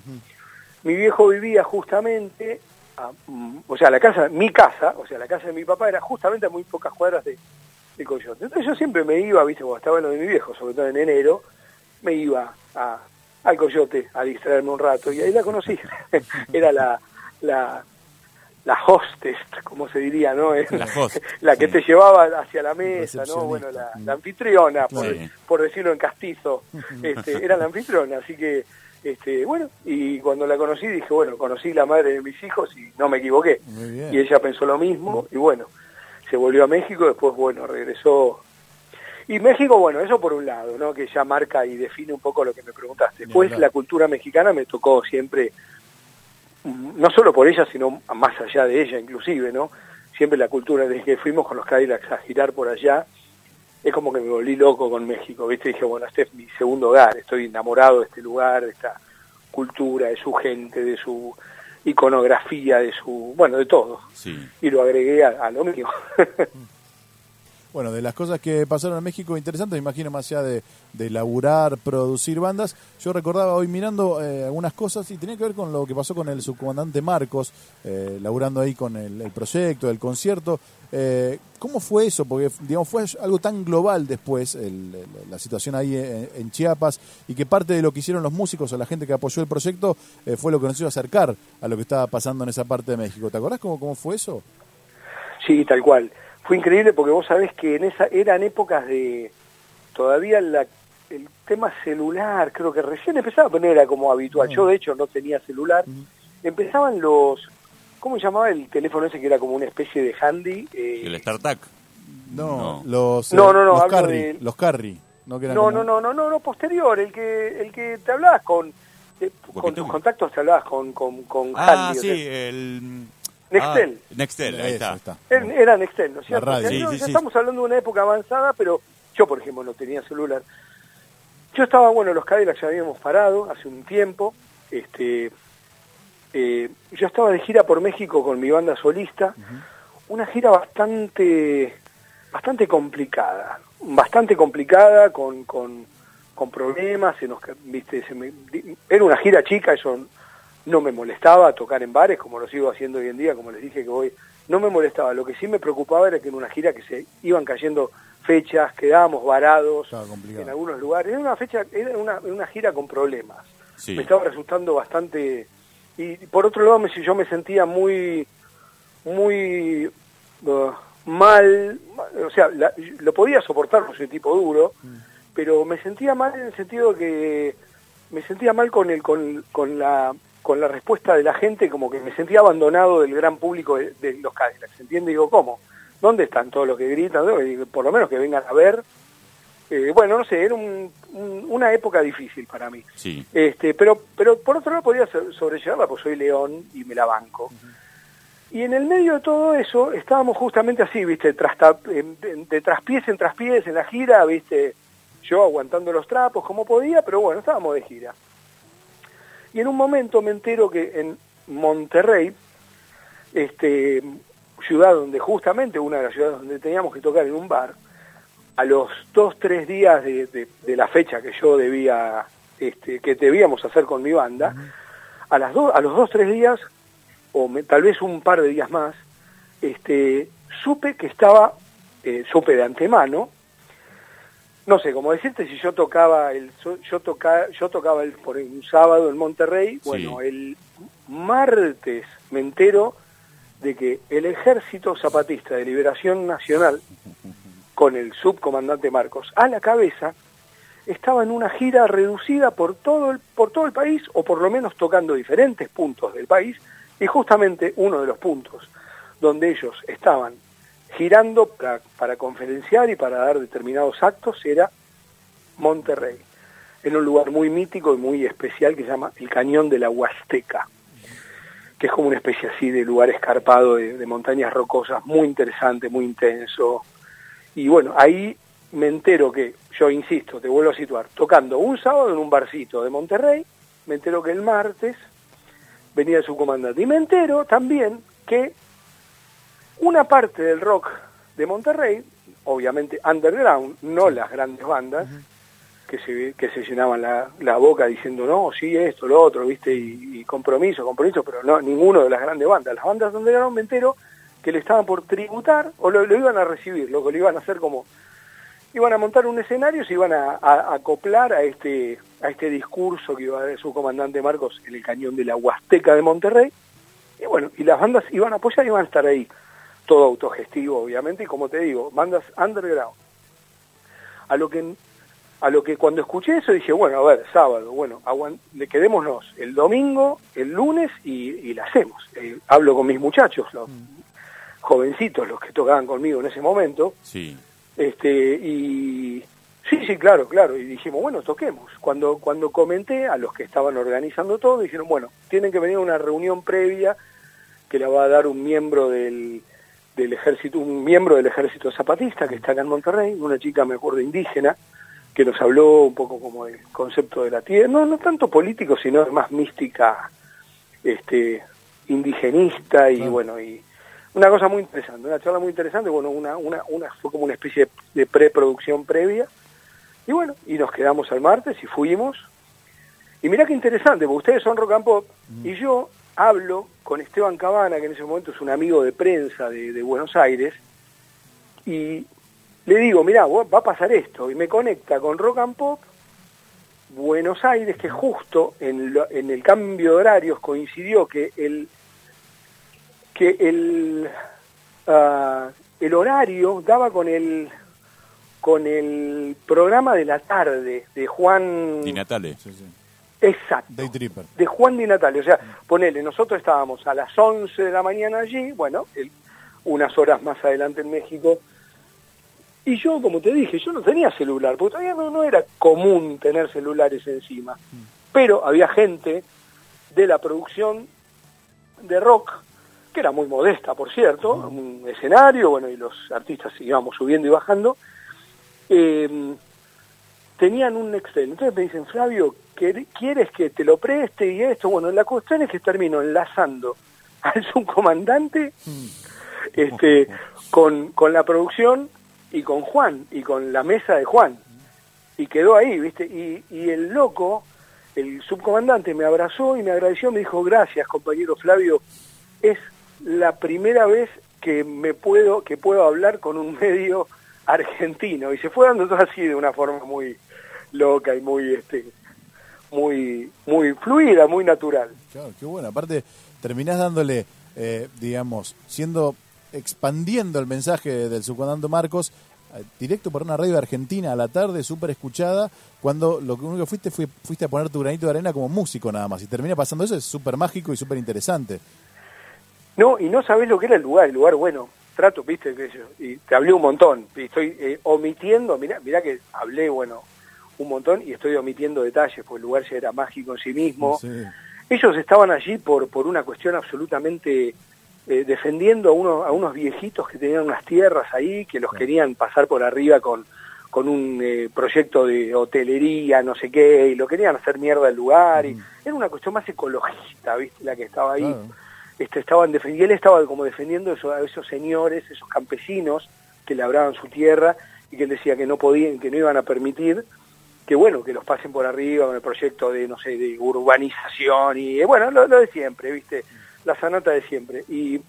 Mi viejo vivía justamente, a- mm, o sea, la casa, mi casa, o sea, la casa de mi papá era justamente a muy pocas cuadras de, de Coyote. Entonces yo siempre me iba, viste, cuando estaba en lo de mi viejo, sobre todo en enero, me iba a, al Coyote a distraerme un rato y ahí la conocí. (laughs) era la, la, la hostess, como se diría, ¿no? La host, la que sí. te llevaba hacia la mesa, ¿no? Bueno, la, la anfitriona, por, Sí. por decirlo en castizo, (laughs) este, era la anfitriona, así que, este, bueno, y cuando la conocí dije, bueno, conocí la madre de mis hijos y no me equivoqué. Y ella pensó lo mismo y bueno, se volvió a México, después, bueno, regresó. Y México, bueno, eso por un lado, ¿no? Que ya marca y define un poco lo que me preguntaste. Después la cultura mexicana me tocó siempre, mm, no solo por ella, sino más allá de ella inclusive, ¿no? Siempre la cultura, desde que fuimos con los Cadillacs a girar por allá, es como que me volví loco con México, ¿viste? Dije, bueno, este es mi segundo hogar, estoy enamorado de este lugar, de esta cultura, de su gente, de su iconografía, de su, bueno, de todo. Sí. Y lo agregué a, a lo mío. (laughs) Bueno, de las cosas que pasaron en México, interesante, me imagino más allá de, de laburar, producir bandas, yo recordaba hoy mirando eh, algunas cosas y tenía que ver con lo que pasó con el subcomandante Marcos, eh, laburando ahí con el, proyecto, el concierto. Eh, ¿Cómo fue eso? Porque, digamos, fue algo tan global después, el- la situación ahí en, Chiapas, y que parte de lo que hicieron los músicos o la gente que apoyó el proyecto eh, fue lo que nos a acercar a lo que estaba pasando en esa parte de México. ¿Te acordás cómo, cómo fue eso? Sí, tal cual. Fue increíble porque vos sabés que en esa eran épocas de todavía la, el tema celular, creo que recién empezaba a poner era como habitual. Yo de hecho no tenía celular. Empezaban los ¿cómo se llamaba el teléfono ese que era como una especie de handy? Eh, El StarTac. No, No. los, No, no, no, los carry, de- los carry. No, que eran no, como- no, no, no, no, no, posterior, el que el que te hablabas con eh, con tus contactos te hablabas con con, con Ah, handy, o sí, sea, el... Nextel. Ah, Nextel, ahí está. Er- Eran Excel, ¿no es cierto? radio. O sea, Sí, no, sí, ya sí. estamos hablando de una época avanzada, pero yo, por ejemplo, no tenía celular. Yo estaba, bueno, los Cadillacs ya habíamos parado hace un tiempo. Este, eh, yo estaba de gira por México con mi banda solista. Una gira bastante, bastante complicada. Bastante complicada, con, con, con problemas. Se nos, viste, se me- di- era una gira chica, eso no me molestaba tocar en bares, como lo sigo haciendo hoy en día, como les dije que voy, no me molestaba. Lo que sí me preocupaba era que en una gira que se iban cayendo fechas, quedábamos varados en algunos lugares. Era una fecha, era una, una gira con problemas. Sí. Me estaba resultando bastante y por otro lado me, yo me sentía muy muy uh, mal, o sea, la- lo podía soportar, porque soy tipo duro, pero me sentía mal en el sentido que me sentía mal con el con, con la con la respuesta de la gente, como que me sentía abandonado del gran público de, de los Cadillacs, ¿entiendes? Digo, ¿cómo? ¿Dónde están todos los que gritan? Por lo menos que vengan a ver. Eh, bueno, no sé, era un- un- una época difícil para mí. Sí. Este, pero, pero por otro lado podía so- sobrellevarla, pues soy león y me la banco. Y en el medio de todo eso estábamos justamente así, viste, en- de, de traspiés en traspiés en la gira, viste, yo aguantando los trapos como podía, pero bueno, estábamos de gira. Y en un momento me entero que en Monterrey, este, ciudad donde justamente una de las ciudades donde teníamos que tocar en un bar, a los dos, tres días de, de- de la fecha que yo debía, este, que debíamos hacer con mi banda, a, las dos, a los dos, tres días, o me- tal vez un par de días más, este, supe que estaba, eh, supe de antemano, no sé, como decirte, si yo tocaba el, yo toca, yo tocaba el, por un sábado en Monterrey, bueno, el martes me entero de que el Ejército Zapatista de Liberación Nacional, con el subcomandante Marcos a la cabeza, estaba en una gira reducida por todo el, por todo el país, o por lo menos tocando diferentes puntos del país, y justamente uno de los puntos donde ellos estaban girando para, conferenciar y para dar determinados actos era Monterrey, en un lugar muy mítico y muy especial que se llama el Cañón de la Huasteca, que es como una especie así de lugar escarpado de, de montañas rocosas, muy interesante, muy intenso. Y bueno, ahí me entero que, yo insisto, te vuelvo a situar, tocando un sábado en un barcito de Monterrey, me entero que el martes venía su comandante. Y me entero también que una parte del rock de Monterrey, obviamente underground, no las grandes bandas, que se, que se llenaban la, la boca diciendo, no, sí, esto, lo otro, viste, y, y compromiso, compromiso, pero no, ninguno de las grandes bandas. Las bandas underground me entero que le estaban por tributar o lo, lo iban a recibir, lo que lo iban a hacer como iban a montar un escenario, se iban a, a- a acoplar a este a este discurso que iba a dar su comandante Marcos en el cañón de la Huasteca de Monterrey. Y bueno, y las bandas iban a apoyar y iban a estar ahí. Todo autogestivo, obviamente, y como te digo, bandas underground. A lo que a lo que cuando escuché eso dije, bueno, a ver, sábado, bueno, le quedémonos el domingo, el lunes y, y la hacemos. Eh, hablo con mis muchachos, los jovencitos, los que tocaban conmigo en ese momento, Sí. este, y sí, sí, claro, claro, y dijimos, bueno, toquemos. Cuando, cuando comenté a los que estaban organizando todo, dijeron, bueno, tienen que venir a una reunión previa que la va a dar un miembro del, del ejército, un miembro del ejército zapatista que está acá en Monterrey, una chica, me acuerdo, indígena, que nos habló un poco como del concepto de la tierra, no, no tanto político, sino más mística, este, indigenista y Claro. bueno, y una cosa muy interesante, una charla muy interesante, bueno, una, una, una fue como una especie de, de preproducción previa, y bueno, y nos quedamos al martes y fuimos, y mirá qué interesante, porque ustedes son rock and pop, y yo hablo con Esteban Cabana, que en ese momento es un amigo de prensa de, Buenos Aires, y le digo, mirá, va a pasar esto, y me conecta con rock and pop, Buenos Aires, que justo en, lo- en el cambio de horarios coincidió que el que el ah, el horario daba con el con el programa de la tarde de Juan Di Natale. Sí, sí. Exacto Day Tripper. de Juan Di Natale. O sea, ponele, nosotros estábamos a las 11 de la mañana allí, bueno, el- unas horas más adelante en México. Y yo, como te dije, yo no tenía celular, porque todavía no, no era común tener celulares encima. Pero había gente de la producción de rock, que era muy modesta, por cierto, un escenario, bueno, y los artistas íbamos subiendo y bajando, eh, tenían un Excel. Entonces me dicen, Flavio, ¿quer- ¿quieres que te lo preste y esto? Bueno, la cuestión es que termino enlazando (laughs) al subcomandante este, con, con la producción y con Juan, y con la mesa de Juan. Y quedó ahí, ¿viste? Y, y el loco, el subcomandante, me abrazó y me agradeció, me dijo, gracias, compañero Flavio, es la primera vez que me puedo, que puedo hablar con un (laughs) medio argentino. Y se fue dando todo así de una forma muy loca y muy, este, muy, muy fluida, muy natural. Claro, qué bueno. Aparte, terminás dándole, eh, digamos, siendo, expandiendo el mensaje del subcomandante Marcos eh, directo por una radio argentina a la tarde, súper escuchada, cuando lo que único que fuiste fue, fuiste a poner tu granito de arena como músico nada más. Y termina pasando eso, es súper mágico y súper interesante. No, y no sabés lo que era el lugar, el lugar, bueno, trato, viste, que yo, y te hablé un montón, y estoy eh, omitiendo, mirá, mirá que hablé, bueno, un montón y estoy omitiendo detalles, porque el lugar ya era mágico en sí mismo. Sí. Ellos estaban allí por, por una cuestión absolutamente eh, defendiendo a, uno, a unos viejitos que tenían unas tierras ahí, que los querían pasar por arriba con, con un eh, proyecto de hotelería, no sé qué, y lo querían hacer mierda el lugar, y era una cuestión más ecologista, ¿viste? La que estaba ahí. Claro. Este, estaban y él estaba como defendiendo eso, a esos señores, esos campesinos que labraban su tierra y que él decía que no podían, que no iban a permitir que bueno, que los pasen por arriba con el proyecto de, no sé, de urbanización y eh, bueno, lo, lo de siempre, viste, la sanata de siempre. Y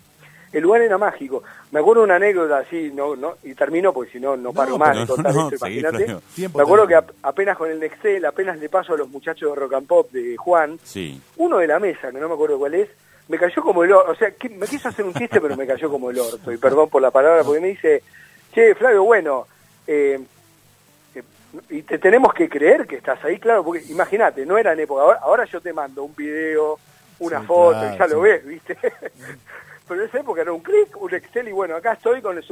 el lugar era mágico. Me acuerdo una anécdota así, no, no, y termino porque si no, no paro No, más no, esto, imagínate. Me acuerdo que apenas con el Nextel, apenas le paso a los muchachos de Rock and Pop de Juan, Sí. uno de la mesa, que no me acuerdo cuál es, me cayó como el orto, o sea, que- me quiso hacer un chiste, pero me cayó como el orto, y perdón por la palabra, porque me dice, che, Flavio, bueno, eh, y te tenemos que creer que estás ahí, claro, porque imagínate, no era en época, ahora, ahora yo te mando un video, una Sí, foto, claro, y ya lo ves, ¿viste? (laughs) pero en esa época era un clic, un Excel, y bueno, acá estoy con el,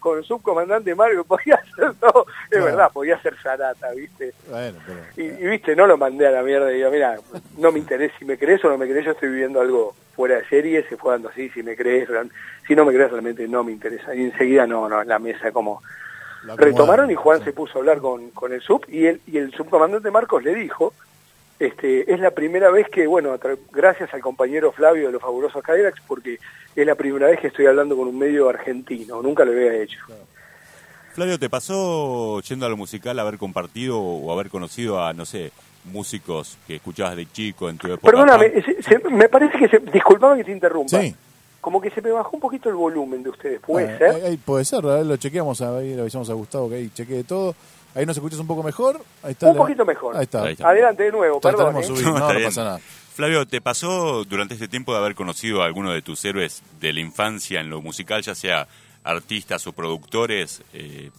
con el subcomandante Mario, (laughs) podía ser todo, es Claro. verdad, podía ser Zarata, ¿viste? Bueno, pero... Y, y, viste, no lo mandé a la mierda y digo, mira, no me interesa, si me crees o no me crees, yo estoy viviendo algo fuera de serie, se fue dando así, si me crees, si no me crees realmente no me interesa. Y enseguida no, no, en la mesa como. Retomaron y Juan se puso a hablar con, con el sub y el, y el subcomandante Marcos le dijo, este, es la primera vez que, bueno, gracias al compañero Flavio de los fabulosos Cadillacs, porque es la primera vez que estoy hablando con un medio argentino, nunca lo había hecho. Flavio, ¿te pasó yendo a lo musical haber compartido o haber conocido a, no sé, músicos que escuchabas de chico en tu época? Perdóname, punk? se- se- me parece que se, disculpame que te interrumpa. Sí. Como que se me bajó un poquito el volumen de ustedes, ¿puede ser? ahí- ahí puede ser, a ver, lo chequeamos, ahí le avisamos a Gustavo que ahí chequee todo. Ahí nos escuchas un poco mejor. Ahí está Un la- poquito mejor. Ahí está. Ahí está. Adelante de nuevo, perdón. ¿eh? de subir, No, (laughs) no, está pasa nada. Flavio, ¿te pasó durante este tiempo de haber conocido a alguno de tus héroes de la infancia en lo musical, ya sea artistas o productores, eh,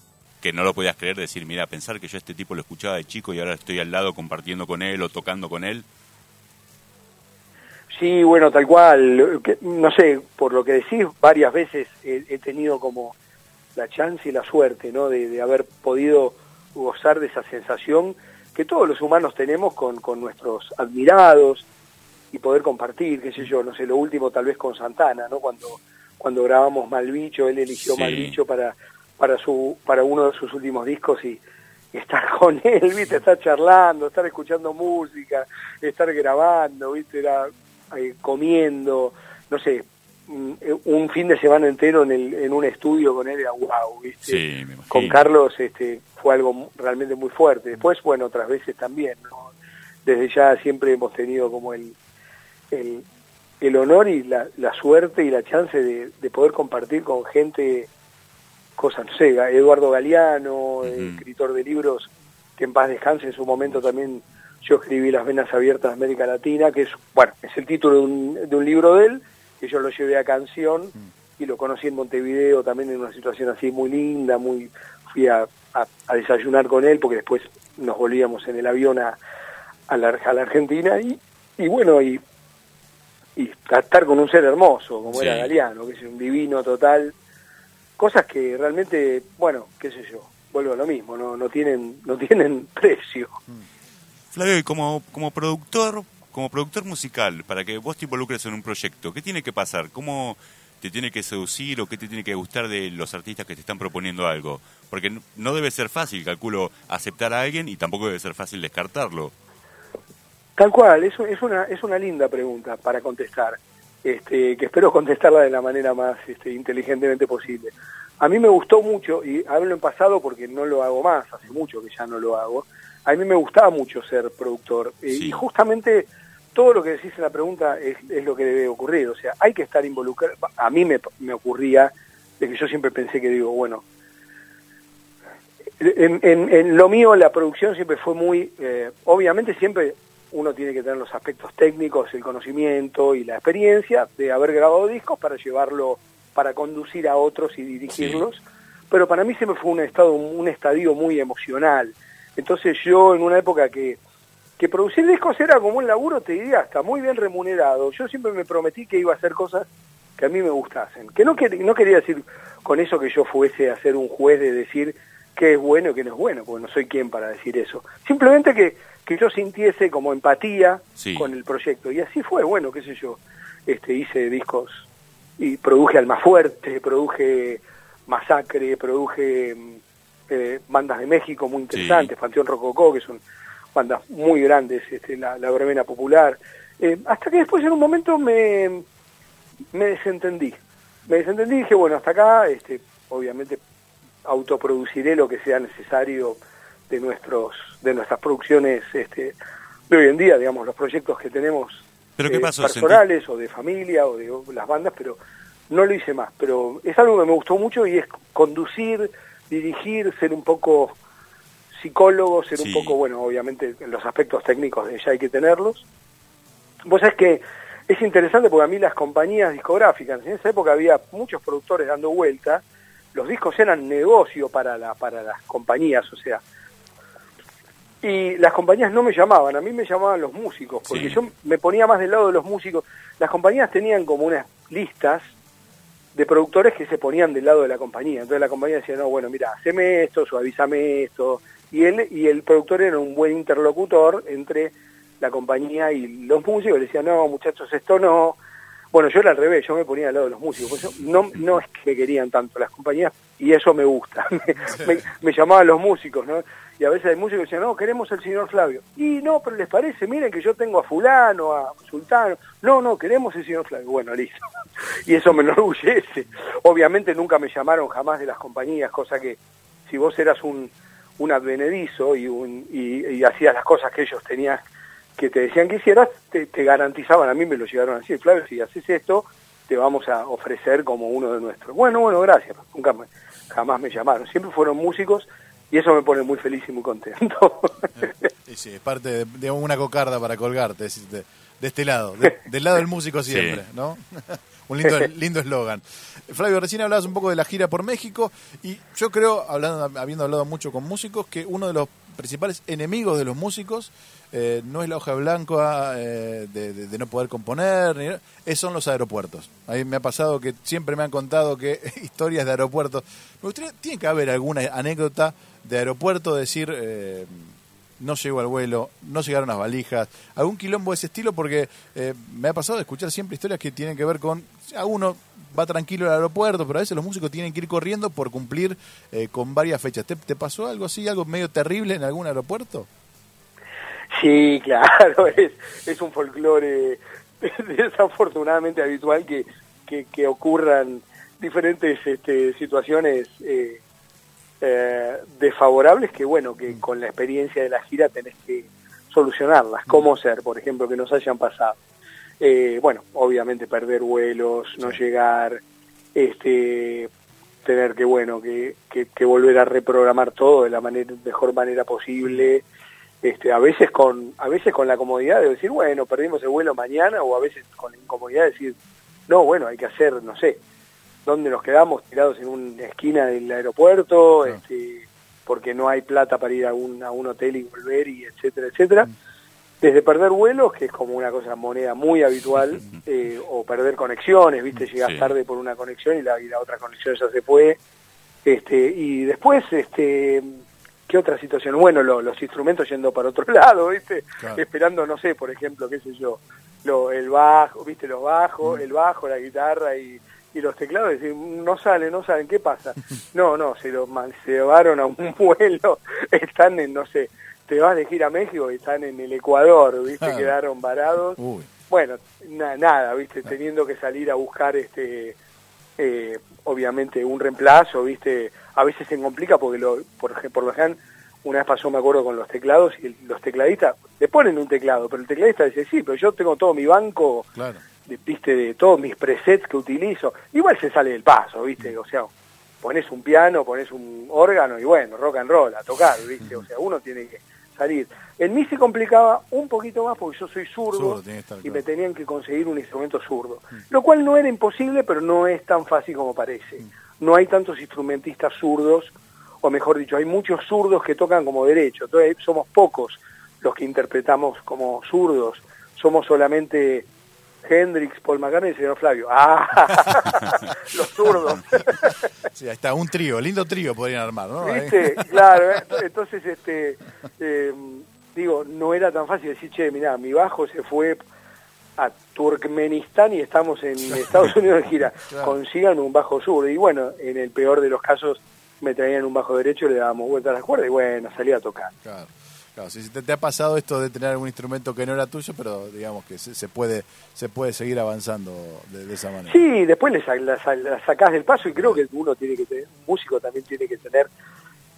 que no lo podías creer, decir, mira, pensar que yo a este tipo lo escuchaba de chico y ahora estoy al lado compartiendo con él o tocando con él? Sí, bueno, tal cual. no sé, por lo que decís, varias veces he, tenido como la chance y la suerte, ¿no? De, haber podido gozar de esa sensación que todos los humanos tenemos con, con nuestros admirados y poder compartir, qué sé yo, no sé, lo último tal vez con Santana, ¿no? Cuando, cuando grabamos Malbicho, él eligió Malbicho para, para, su, para uno de sus últimos discos y, estar (laughs) con él, ¿viste? Estar charlando, estar escuchando música, estar grabando, ¿viste? Era eh, comiendo, no sé, mm, un fin de semana entero en, el, en un estudio con él era wow, ¿viste? con Carlos este, fue algo realmente muy fuerte. Después, bueno, otras veces también, ¿no? Desde ya siempre hemos tenido como el, el, el honor y la, la, suerte y la chance de, de, poder compartir con gente cosas, no sé, Eduardo Galeano, escritor de libros, que en paz descanse en su momento también yo escribí Las Venas Abiertas de América Latina, que es, bueno, es el título de un, de un libro de él, que yo lo llevé a canción y lo conocí en Montevideo también en una situación así muy linda, muy fui a, a, desayunar con él porque después nos volvíamos en el avión a, a, la, a la Argentina y, y bueno, y, y estar con un ser hermoso como era Galeano, que es un divino total, cosas que realmente, bueno, qué sé yo, vuelvo a lo mismo, no, no tienen, no tienen precio. Mm. Flavio, como, como productor, como productor musical, para que vos te involucres en un proyecto, ¿qué tiene que pasar? ¿Cómo te tiene que seducir o qué te tiene que gustar de los artistas que te están proponiendo algo? Porque no debe ser fácil, calculo, aceptar a alguien y tampoco debe ser fácil descartarlo. Tal cual, es, es, una, es una linda pregunta para contestar, este, que espero contestarla de la manera más este, inteligentemente posible. A mí me gustó mucho, y hablo en pasado porque no lo hago más, hace mucho que ya no lo hago, a mí me gustaba mucho ser productor. Eh, y justamente todo lo que decís en la pregunta es, lo que debe ocurrir. O sea, hay que estar involucrado. A mí me, me ocurría de que yo siempre pensé que digo, bueno, en, en, lo mío la producción siempre fue muy, eh, obviamente siempre uno tiene que tener los aspectos técnicos, el conocimiento y la experiencia de haber grabado discos para llevarlo, para conducir a otros y dirigirlos. Pero para mí siempre fue un estado, un estadio muy emocional. Entonces yo en una época que, que producir discos era como un laburo, te diría, hasta muy bien remunerado. Yo siempre me prometí que iba a hacer cosas que a mí me gustasen. Que no, que, no quería decir con eso que yo fuese a ser un juez de decir qué es bueno y qué no es bueno, porque no soy quien para decir eso. Simplemente que, que yo sintiese como empatía con el proyecto. Y así fue, bueno, qué sé yo, este, hice discos y produje Alma Fuerte, produje Masacre, produje este, bandas de México muy interesantes, Panteón Rococó, que son bandas muy grandes, este, la, la verbena popular, eh, hasta que después en un momento me, me desentendí. Me desentendí y dije, bueno, hasta acá, este, obviamente autoproduciré lo que sea necesario de nuestros de nuestras producciones este, de hoy en día, digamos, los proyectos que tenemos ¿Pero qué eh, personales o de familia o de las bandas, pero no lo hice más. Pero es algo que me gustó mucho y es conducir, dirigir, ser un poco psicólogo, ser un poco, bueno, obviamente los aspectos técnicos de ya hay que tenerlos. Vos sabés que es interesante porque a mí las compañías discográficas, en esa época había muchos productores dando vuelta, los discos eran negocio para, la, para las compañías, o sea, y las compañías no me llamaban, a mí me llamaban los músicos, porque yo me ponía más del lado de los músicos. Las compañías tenían como unas listas de productores que se ponían del lado de la compañía. Entonces la compañía decía, no, bueno, mira, haceme esto, suavízame esto. Y él y el productor era un buen interlocutor entre la compañía y los músicos. Le decía, no, muchachos, esto no. Bueno, yo era al revés, yo me ponía al lado de los músicos. no, no es que querían tanto las compañías y eso me gusta. (laughs) me, me llamaban los músicos, ¿no? Y a veces hay músicos que dicen, no, queremos el señor Flavio. Y no, pero les parece, miren que yo tengo a fulano, a sultano. No, no, queremos el señor Flavio. Bueno, listo. (laughs) y eso me enorgullece. Obviamente nunca me llamaron jamás de las compañías, cosa que si vos eras un, un advenedizo y, un, y, hacías las cosas que ellos tenían, que te decían que hicieras, te, garantizaban, a mí me lo llegaron a Flavio, si haces esto, te vamos a ofrecer como uno de nuestros. Bueno, bueno, gracias. Nunca jamás me llamaron. Siempre fueron músicos y eso me pone muy feliz y muy contento. (laughs) Sí, sí, es parte de, de una cocarda para colgarte, es de, de este lado, de- del lado del músico siempre, Sí. ¿no? (laughs) Un lindo (laughs) lindo eslogan. Flavio, recién hablabas un poco de la gira por México y yo creo, hablando, habiendo hablado mucho con músicos, que uno de los principales enemigos de los músicos eh, no es la hoja blanca eh, de, de- de no poder componer, ni- es- son los aeropuertos. A mí me ha pasado que siempre me han contado que historias de aeropuertos. Me gustaría, tiene que haber alguna anécdota de aeropuerto, decir, eh, no llegó al vuelo, no llegaron las valijas, algún quilombo de ese estilo, porque eh, me ha pasado de escuchar siempre historias que tienen que ver con, a uno va tranquilo al aeropuerto, pero a veces los músicos tienen que ir corriendo por cumplir eh, con varias fechas. ¿Te, te pasó algo así, algo medio terrible en algún aeropuerto? Sí, (laughs) claro, es, es un folclore (laughs) desafortunadamente habitual que, que, que ocurran diferentes este, situaciones eh, eh, desfavorables que, bueno, que con la experiencia de la gira tenés que solucionarlas. ¿Cómo ser, por ejemplo, que nos hayan pasado? Eh, bueno, obviamente perder vuelos, no llegar, este tener que bueno que, que, que volver a reprogramar todo de la manera, mejor manera posible. Este, a veces con a veces con la comodidad de decir bueno perdimos el vuelo mañana o a veces con la incomodidad de decir no bueno hay que hacer no sé dónde nos quedamos tirados en una esquina del aeropuerto Claro. este, porque no hay plata para ir a un, a un hotel y volver y etcétera etcétera desde perder vuelos que es como una cosa moneda muy habitual eh, o perder conexiones viste llegas Sí. tarde por una conexión y la, y la otra conexión ya se fue este y después este qué otra situación bueno lo- los instrumentos yendo para otro (laughs) lado viste Claro. esperando no sé por ejemplo qué sé yo lo, el bajo viste los bajos Mm. el bajo la guitarra y, y los teclados decir, no salen no salen qué pasa (laughs) no no se lo se llevaron a un (laughs) vuelo están en no sé te vas de gira a México y están en el Ecuador viste quedaron varados. Uy, bueno, na- nada, viste, teniendo que salir a buscar este eh, obviamente un reemplazo, viste, a veces se complica porque lo, por, por lo general, una vez pasó, me acuerdo, con los teclados y los tecladistas le ponen un teclado, pero el tecladista dice, sí, pero yo tengo todo mi banco, claro. de, viste, de todos mis presets que utilizo, igual se sale del paso, viste, o sea, pones un piano, pones un órgano y bueno, rock and roll, a tocar, viste, o sea, uno tiene que salir. En mí se complicaba un poquito más porque yo soy zurdo, y claro. me tenían que conseguir un instrumento zurdo, lo cual no era imposible, pero no es tan fácil como parece. No hay tantos instrumentistas zurdos, o mejor dicho, hay muchos zurdos que tocan como derecho, entonces somos pocos los que interpretamos como zurdos, somos solamente Hendrix, Paul McCartney y el señor Flavio. ¡Ah! (laughs) los zurdos. Sí, ahí está, un trío, lindo trío podrían armar, ¿no? ¿Viste? Claro, ¿eh? entonces, este, eh, digo, no era tan fácil decir, che, mirá, mi bajo se fue a Turkmenistán y estamos en Estados Unidos de gira, Claro. consigan un bajo sur. Y bueno, en el peor de los casos me traían un bajo derecho, le dábamos vuelta a las cuerdas y bueno, salía a tocar. Claro. Claro, si te, te ha pasado esto de tener algún instrumento que no era tuyo, pero digamos que se, se puede se puede seguir avanzando de, de esa manera. Sí, después le sa- la, sa- la sacás del paso y creo que uno tiene que tener, un músico también tiene que tener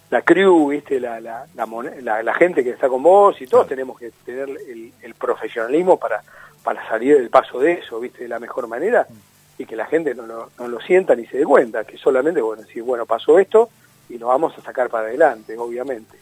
la crew, viste, la, la, la, la- la gente que está con vos y todos Claro. tenemos que tener el, el profesionalismo para, para salir del paso de eso, viste, de la mejor manera y que la gente no lo, no lo sienta ni se dé cuenta, que solamente, bueno, decir, bueno, pasó esto y lo vamos a sacar para adelante, obviamente.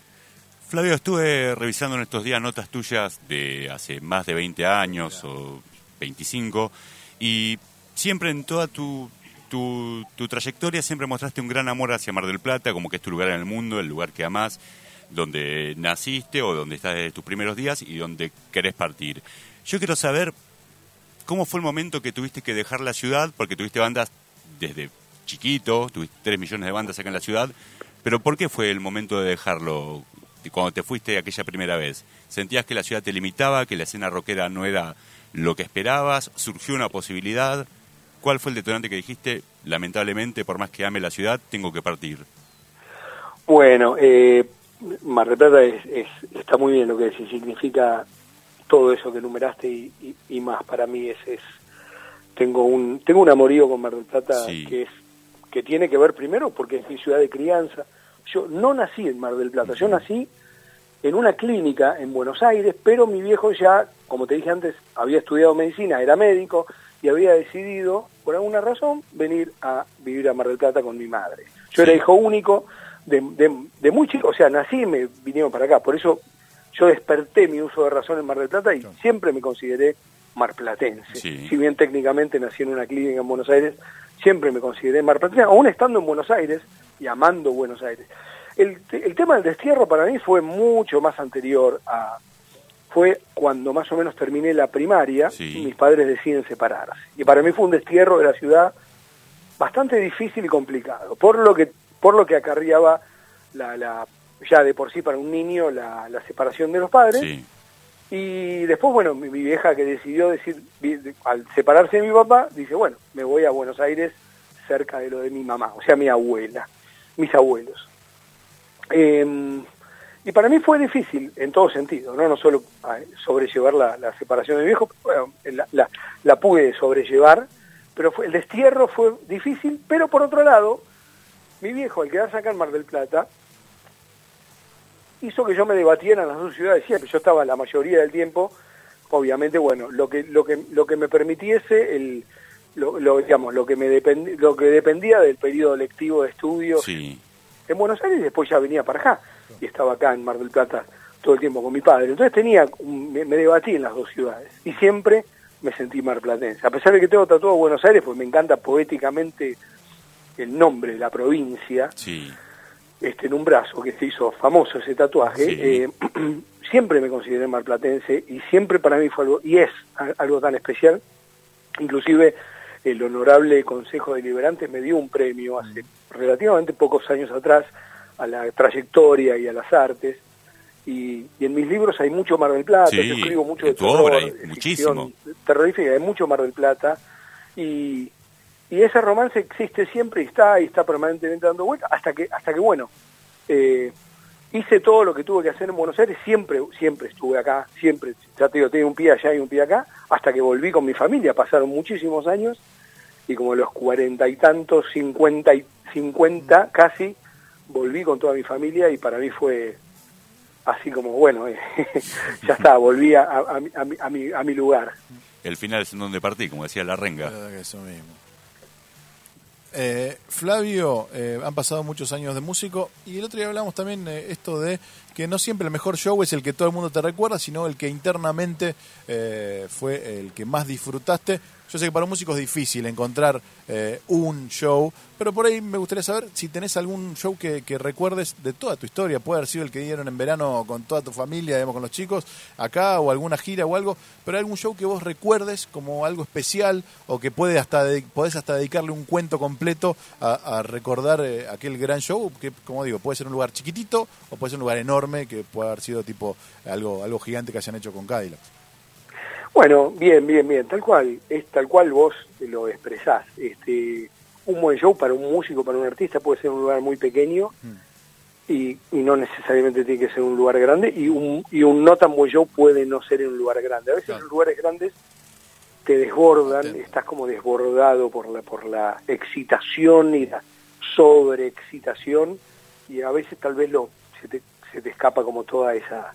Flavio, estuve revisando en estos días notas tuyas de hace más de 20 años o 25 y siempre en toda tu, tu, tu trayectoria siempre mostraste un gran amor hacia Mar del Plata, como que es tu lugar en el mundo, el lugar que amás, donde naciste o donde estás desde tus primeros días y donde querés partir. Yo quiero saber cómo fue el momento que tuviste que dejar la ciudad, porque tuviste bandas desde chiquito, tuviste 3 millones de bandas acá en la ciudad, pero ¿por qué fue el momento de dejarlo de cuando te fuiste aquella primera vez? ¿Sentías que la ciudad te limitaba, que la escena rockera no era lo que esperabas? ¿Surgió una posibilidad? ¿Cuál fue el detonante que dijiste, lamentablemente, por más que ame la ciudad, tengo que partir? Bueno, eh, Mar es, es- está muy bien lo que significa todo eso que numeraste y, y- y más para mí es, es tengo un tengo un amorío con Mar del Plata Sí. que es que tiene que ver primero porque es mi ciudad de crianza. Yo no nací en Mar del Plata, yo nací en una clínica en Buenos Aires, pero mi viejo ya, como te dije antes, había estudiado medicina, era médico y había decidido, por alguna razón, venir a vivir a Mar del Plata con mi madre. Yo era hijo único, de, de, de muy chico, o sea, nací y me vinieron para acá, por eso yo desperté mi uso de razón en Mar del Plata y siempre me consideré marplatense. Sí. Si bien técnicamente nací en una clínica en Buenos Aires, siempre me consideré marplatense, aún estando en Buenos Aires y amando Buenos Aires. El, el tema del destierro para mí fue mucho más anterior a... Fue cuando más o menos terminé la primaria, Sí. mis padres deciden separarse. Y para mí fue un destierro de la ciudad bastante difícil y complicado, por lo que, por lo que acarreaba la, la, ya de por sí para un niño la, la separación de los padres. Sí. Y después, bueno, mi, mi vieja que decidió decir, al separarse de mi papá, dice, bueno, me voy a Buenos Aires cerca de lo de mi mamá, o sea, mi abuela, mis abuelos. Eh, y para mí fue difícil en todo sentido, no, no solo ah, sobrellevar la, la separación de mi viejo, bueno, la, la, la pude sobrellevar, pero fue, el destierro fue difícil, pero por otro lado, mi viejo, al quedarse acá en Mar del Plata, hizo que yo me debatiera en las dos ciudades siempre. Yo estaba la mayoría del tiempo, obviamente, bueno, lo que lo que lo que me permitiese el lo, lo, digamos lo que me dependi- lo que dependía del periodo lectivo de estudios Sí. en Buenos Aires y después ya venía para acá y estaba acá en Mar del Plata todo el tiempo con mi padre. Entonces tenía me, me debatí en las dos ciudades y siempre me sentí marplatense. A pesar de que tengo tatuado Buenos Aires, pues me encanta poéticamente el nombre de la provincia Sí. Este, en un brazo que se hizo famoso ese tatuaje, Sí. eh, (clears throat) siempre me consideré marplatense y siempre para mí fue algo, y es algo tan especial, inclusive el honorable Consejo Deliberante me dio un premio hace relativamente pocos años atrás a la trayectoria y a las artes, y, y en mis libros hay mucho Mar del Plata, Sí, yo escribo mucho de tu terror, obra hay muchísimo. terrorífica, hay mucho Mar del Plata, y, y ese romance existe siempre y está y está permanentemente dando vueltas hasta que hasta que bueno eh, hice todo lo que tuve que hacer en Buenos Aires siempre siempre estuve acá siempre ya te digo tenía un pie allá y un pie acá hasta que volví con mi familia pasaron muchísimos años y como a los cuarenta y tantos cincuenta y cincuenta casi volví con toda mi familia y para mí fue así como bueno eh, (laughs) ya está volví a, a, a mi- a mi, a, mi, a mi lugar El final es en donde partí, como decía la renga. Eso mismo. Eh, Flavio, eh, han pasado muchos años de músico y el otro día hablamos también eh, esto de que no siempre el mejor show es el que todo el mundo te recuerda, sino el que internamente eh, fue el que más disfrutaste. Yo sé que para un músico es difícil encontrar eh, un show, pero por ahí me gustaría saber si tenés algún show que, recuerdes de toda tu historia. Puede haber sido el que dieron en verano con toda tu familia, digamos, con los chicos, acá, o alguna gira o algo, pero algún show que vos recuerdes como algo especial o que puede hasta podés hasta dedicarle un cuento completo a, a recordar eh, aquel gran show, que como digo, puede ser un lugar chiquitito o puede ser un lugar enorme que puede haber sido tipo algo, algo gigante que hayan hecho con Cadillac. Bueno, bien, bien, bien, tal cual, es tal cual vos lo expresás. Este, un buen show para un músico, para un artista puede ser un lugar muy pequeño y, y no necesariamente tiene que ser un lugar grande y un, y un no tan buen show puede no ser en un lugar grande. A veces Claro. los lugares grandes te desbordan, Entiendo. estás como desbordado por la, por la excitación y la sobreexcitación y a veces tal vez lo, se, te, se te escapa como toda esa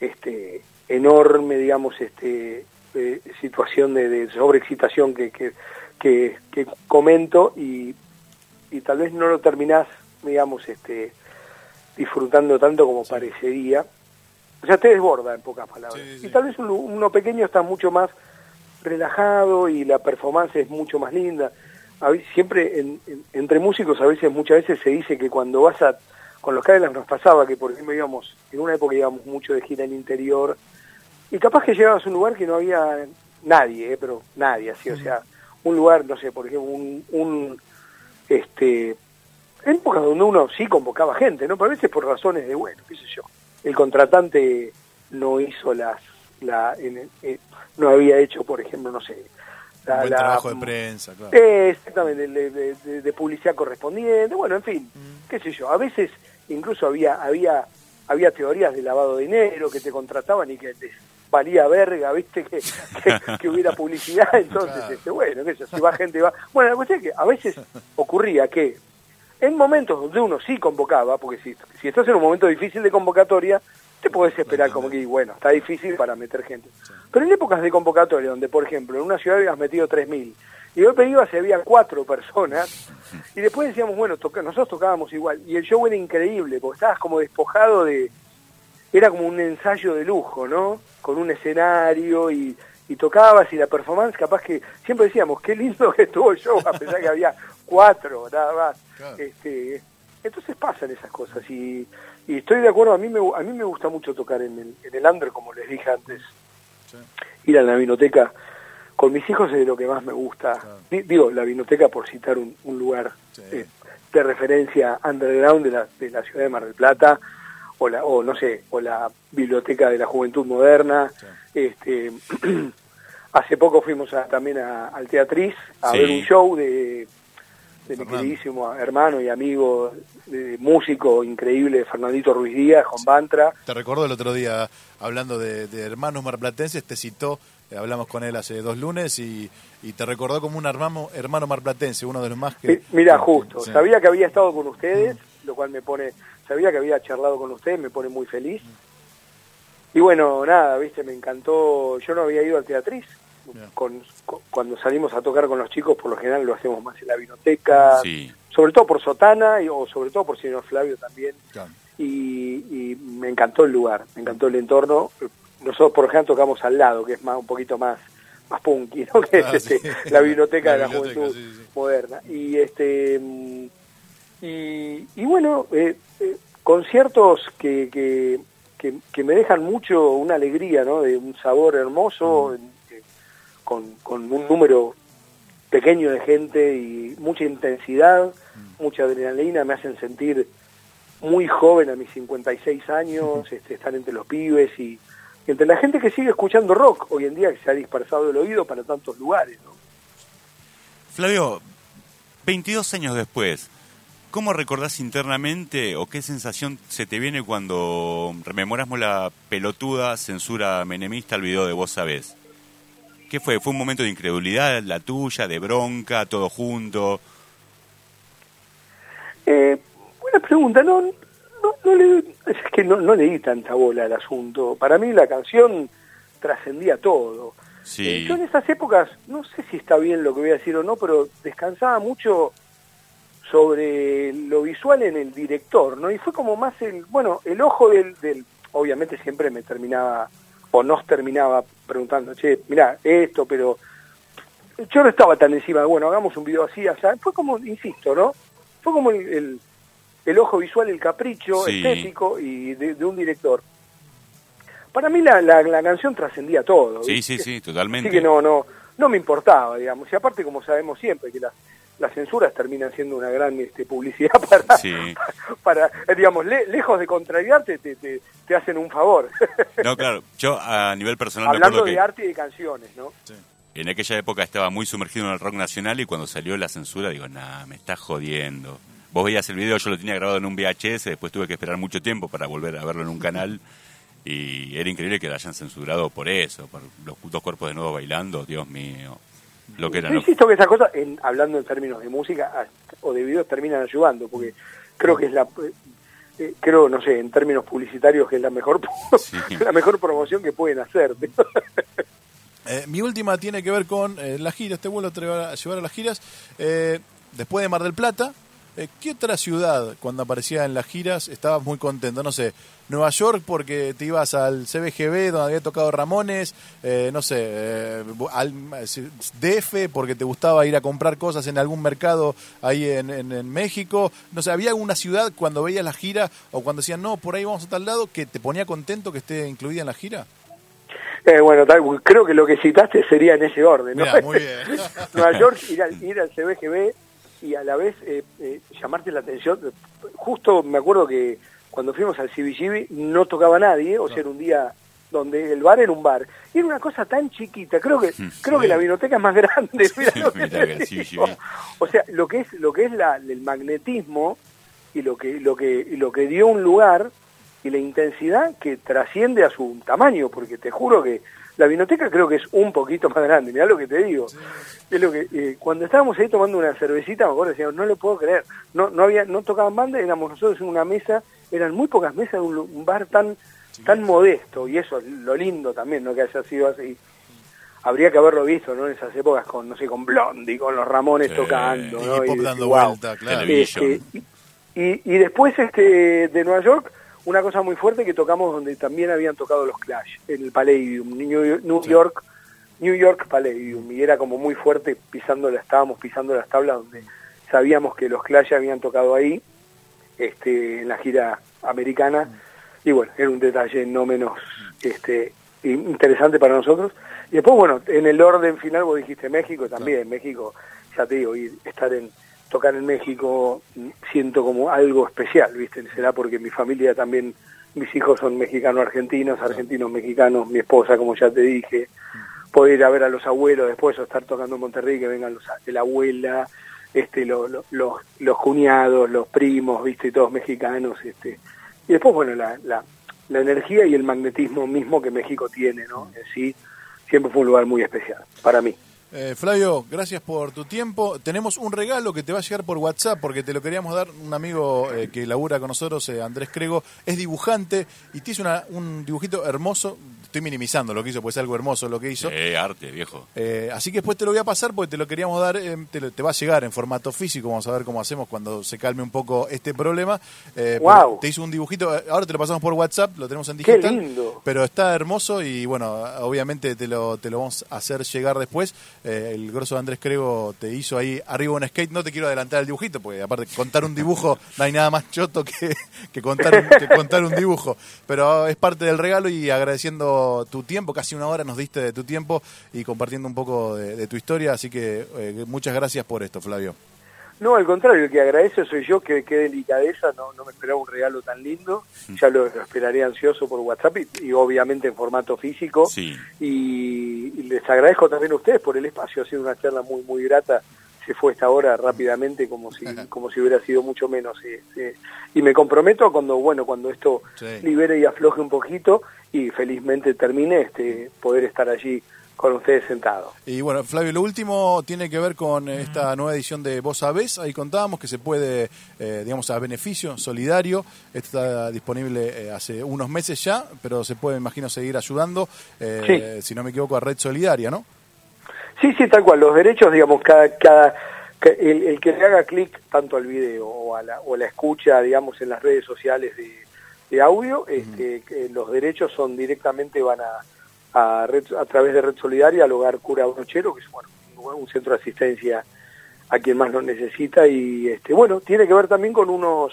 este enorme digamos este eh, situación de, de sobreexcitación que, que, que, que comento y, y tal vez no lo terminás digamos este disfrutando tanto como parecería. O sea te desborda en pocas palabras. Sí, sí. y tal vez un lu- uno pequeño está mucho más relajado y la performance es mucho más linda. A veces, siempre en- en- entre músicos a veces muchas veces se dice que cuando vas a con los Cadillacs nos pasaba que por ejemplo íbamos en una época íbamos mucho de gira en interior y capaz que llegabas a un lugar que no había nadie eh, pero nadie así o sea un lugar no sé por ejemplo un, un este en épocas donde uno sí convocaba gente no pero a veces por razones de bueno qué sé yo el contratante no hizo las la en- eh, no había hecho por ejemplo no sé Un la, buen la- trabajo de prensa, claro. eh, exactamente, de, de- de- de publicidad correspondiente, bueno, en fin, qué sé yo, a veces incluso había, había, había teorías de lavado de dinero que te contrataban y que les valía verga, viste, que, que, que hubiera publicidad, (laughs) entonces, Claro. este, bueno, sé yo, si va gente, va. Bueno, la cuestión es que a veces ocurría que en momentos donde uno sí convocaba, porque si, si estás en un momento difícil de convocatoria, te podés esperar como que, bueno, está difícil para meter gente. Pero en épocas de convocatoria, donde, por ejemplo, en una ciudad habías metido 3.000 Y yo iba si había cuatro personas, y después decíamos, bueno, toca, nosotros tocábamos igual, y el show era increíble, porque estabas como despojado de... Era como un ensayo de lujo, ¿no? Con un escenario y, y tocabas y la performance, capaz que siempre decíamos, qué lindo que estuvo el show, a pesar que había cuatro, nada más. Este, entonces pasan esas cosas y, y, estoy de acuerdo, a mí me, a mí me gusta mucho tocar en el, en el under, como les dije antes. Ir a la vinoteca con mis hijos es de lo que más me gusta. Digo, la vinoteca por citar un, un lugar eh, de referencia underground de la, de la ciudad de Mar del Plata, o la, o no sé, o la biblioteca de la juventud moderna. Este, (clears throat) hace poco fuimos a, también a, al Teatriz a ver un show de, de mi queridísimo hermano y amigo, de, músico increíble, Fernandito Ruiz Díaz, con Bantra. Te recuerdo el otro día, hablando de, de hermanos marplatenses, te citó eh, hablamos con él hace dos lunes y, y, te recordó como un hermano, hermano marplatense, uno de los más que... Mira, justo, sabía que había estado con ustedes, lo cual me pone sabía que había charlado con usted, me pone muy feliz. Y bueno, nada, viste, me encantó, yo no había ido al teatriz, con, cuando salimos a tocar con los chicos, por lo general lo hacemos más en la vinoteca, sobre todo por Sotana y, o sobre todo por señor Flavio también. Y, me encantó el lugar, me encantó el entorno. Nosotros, por ejemplo, tocamos al lado, que es más un poquito más más punky, ¿no? (laughs) que es ah, este, la biblioteca de la juventud moderna. Y este y, y bueno, eh, eh, conciertos que, que, que, me dejan mucho una alegría, ¿no? De un sabor hermoso, mm. Con, con un número pequeño de gente y mucha intensidad, mm. mucha adrenalina, me hacen sentir muy joven a mis 56 años, (laughs) este, estar entre los pibes y, entre la gente que sigue escuchando rock hoy en día que se ha dispersado el oído para tantos lugares. ¿no? Flavio, 22 años después, ¿Cómo recordás internamente o qué sensación se te viene cuando rememoramos la pelotuda censura menemista al video de Vos Sabés? ¿Qué fue? ¿Fue un momento de incredulidad la tuya, de bronca, todo junto? Eh, buena pregunta. No, no, le, es que no, no le di tanta bola al asunto. Para mí la canción trascendía todo. Sí. Eh, yo en esas épocas, no sé si está bien lo que voy a decir o no, pero descansaba mucho sobre lo visual en el director, ¿no? Y fue como más el, bueno, el ojo del, del obviamente siempre me terminaba, o nos terminaba preguntando, che, mira, esto, pero yo no estaba tan encima, bueno, hagamos un video así, sea, fue como, insisto, ¿no? Fue como el, el, ojo visual, el capricho estético y de, un director. Para mí la, la, la canción trascendía todo. Sí, sí, sí, totalmente. Así que no, no, no me importaba, digamos. Y aparte, como sabemos siempre, que las las censuras terminan siendo una gran este, publicidad (laughs) para, (laughs) para digamos, lejos de contrariarte, te, te, hacen un favor. (laughs) No, claro, yo a nivel personal... Hablando de arte y de canciones, ¿no? En aquella época estaba muy sumergido en el rock nacional y cuando salió la censura digo, nah, me estás jodiendo. Vos veías el video, yo lo tenía grabado en un VHS, después tuve que esperar mucho tiempo para volver a verlo en un canal y era increíble que lo hayan censurado por eso, por los dos cuerpos de nuevo bailando, Dios mío lo que era. insisto que esas cosas, en, hablando en términos de música o de videos, terminan ayudando, porque creo que es la... Eh, eh, creo, no sé, en términos publicitarios, que es la mejor, (laughs) la mejor promoción que pueden hacer. (laughs) Eh, mi última tiene que ver con las giras, te vuelvo a llevar a las giras. después de Mar del Plata, ¿Qué otra ciudad, cuando aparecía en las giras, estabas muy contento? No sé, Nueva York porque te ibas al CBGB donde había tocado Ramones, eh, no sé, eh, al DF porque te gustaba ir a comprar cosas en algún mercado ahí en, México. No sé, ¿había alguna ciudad cuando veías la gira o cuando decían, no, por ahí vamos a tal lado, que te ponía contento que esté incluida en la gira? bueno, creo que lo que citaste sería en ese orden, ¿no? muy (laughs) bien. Nueva York, ir al, ir al CBGB y a la vez eh, eh, llamarte la atención. Justo me acuerdo que cuando fuimos al CBGB no tocaba nadie, o sea, era un día donde el bar era un bar. Y era una cosa tan chiquita, creo que (laughs) creo que la biblioteca es más grande. (laughs) o sea, lo que es lo que es la, el magnetismo y lo que lo que lo que dio un lugar y la intensidad que trasciende a su tamaño, porque te juro que la biblioteca creo que es un poquito más grande, mirá lo que te digo. Es lo que eh, cuando estábamos ahí tomando una cervecita, me acuerdo, decíamos, no lo puedo creer. No no había no tocaban banda, éramos nosotros en una mesa, eran muy pocas mesas de un, bar tan tan modesto y eso es lo lindo también, no que haya sido así. habría que haberlo visto, ¿no? En esas épocas con, no sé, con Blondie, con los Ramones Sí. tocando, ¿no? Y pop dando "Wow". vuelta, claro. Este, y, y después este de Nueva York, una cosa muy fuerte que tocamos donde también habían tocado los Clash, en el Palladium, New, New Sí. York, New York Palladium, y era como muy fuerte pisando la, estábamos pisando las tablas donde sabíamos que los Clash habían tocado ahí, este, en la gira americana, y bueno, era un detalle no menos este interesante para nosotros. Y después, bueno, en el orden final vos dijiste México también, México, ya te digo, y estar en tocar en México siento como algo especial, ¿viste? Será porque mi familia también, mis hijos son mexicanos-argentinos, argentinos-mexicanos, mi esposa, como ya te dije, poder ir a ver a los abuelos después o estar tocando en Monterrey, que vengan los, la abuela, este, lo- los, los cuñados, los primos, ¿viste? Todos mexicanos, este. Y después, bueno, la, la, la energía y el magnetismo mismo que México tiene, ¿no? En sí, siempre fue un lugar muy especial para mí. Eh, Flavio, gracias por tu tiempo. Tenemos un regalo que te va a llegar por WhatsApp porque te lo queríamos dar. Un amigo eh, que labura con nosotros, eh, Andrés Crego, es dibujante y te hizo una- un dibujito hermoso. Estoy minimizando lo que hizo, pues es algo hermoso lo que hizo. Eh, arte, viejo. Eh, así que después te lo voy a pasar porque te lo queríamos dar, eh, te, lo- te va a llegar en formato físico, vamos a ver cómo hacemos cuando se calme un poco este problema. Eh, Guau. Te hizo un dibujito, ahora te lo pasamos por WhatsApp, lo tenemos en Qué digital. lindo. Pero está hermoso y bueno, obviamente te lo, te lo vamos a hacer llegar después. Eh, el grosso de Andrés Crego te hizo ahí arriba un skate, no te quiero adelantar el dibujito, porque aparte contar un dibujo no hay nada más choto que, que contar, que contar un dibujo. Pero es parte del regalo y agradeciendo tu tiempo, casi una hora nos diste de tu tiempo y compartiendo un poco de, de tu historia, así que eh, muchas gracias por esto, Flavio. No, al contrario, el que agradece soy yo, que qué delicadeza, no, no me esperaba un regalo tan lindo, ya lo, lo esperaré ansioso por WhatsApp y, y obviamente en formato físico. Sí. Y, y les agradezco también a ustedes por el espacio, ha sido una charla muy muy grata, se fue esta hora rápidamente como si (laughs) como si hubiera sido mucho menos. eh, eh. Y me comprometo a cuando, bueno, cuando esto Sí. libere y afloje un poquito y felizmente termine, este, poder estar allí con ustedes sentados. Y bueno, Flavio, lo último tiene que ver con esta nueva edición de Vos Sabés. Ahí contábamos que se puede, eh, digamos, a beneficio solidario. Esto está disponible eh, hace unos meses ya, pero se puede, imagino, seguir ayudando, eh, si no me equivoco, a Red Solidaria, ¿no? Sí, sí, tal cual. Los derechos, digamos, cada, cada ca- el, el que le haga clic tanto al video o a la, o la escucha, digamos, en las redes sociales de, de audio, este, que los derechos son directamente van a a, red- a través de Red Solidaria al hogar Cura Brochero, que es bueno, un, centro de asistencia a quien más lo necesita. Y este bueno tiene que ver también con unos